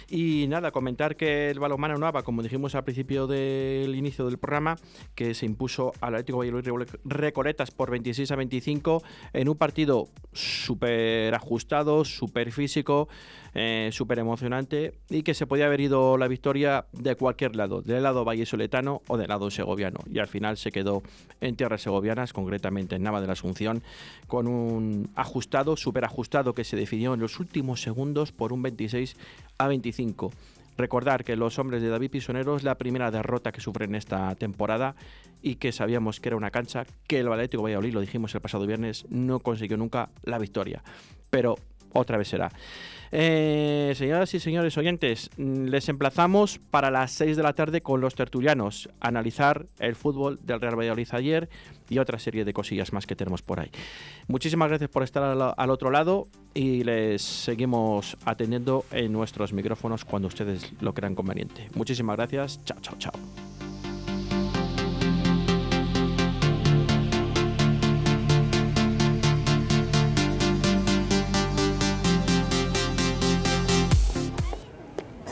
Y nada, comentar que el balonmano Nueva, como dijimos al principio del inicio del programa, que se impuso al Atlético Valladolid Recoletas por 26 a 25 en un partido súper ajustado, súper físico, eh, súper emocionante y que se podía haber ido la victoria de cualquier lado, del lado vallesoletano o del lado segoviano. Y al final se quedó en tierras segovianas, concretamente en Nava de la Asunción, con un ajustado, ajustado que se definió en los últimos segundos por un 26 a 25. Recordar que los hombres de David Pisonero es la primera derrota que sufren esta temporada y que sabíamos que era una cancha que el Atlético Valladolid, lo dijimos el pasado viernes, no consiguió nunca la victoria. Pero otra vez será. Eh, señoras y señores oyentes, mm, les emplazamos para las 6 de la tarde con los tertulianos, analizar el fútbol del Real Valladolid ayer y otra serie de cosillas más que tenemos por ahí. Muchísimas gracias por estar al, al otro lado y les seguimos atendiendo en nuestros micrófonos cuando ustedes lo crean conveniente. Muchísimas gracias, chao, chao, chao.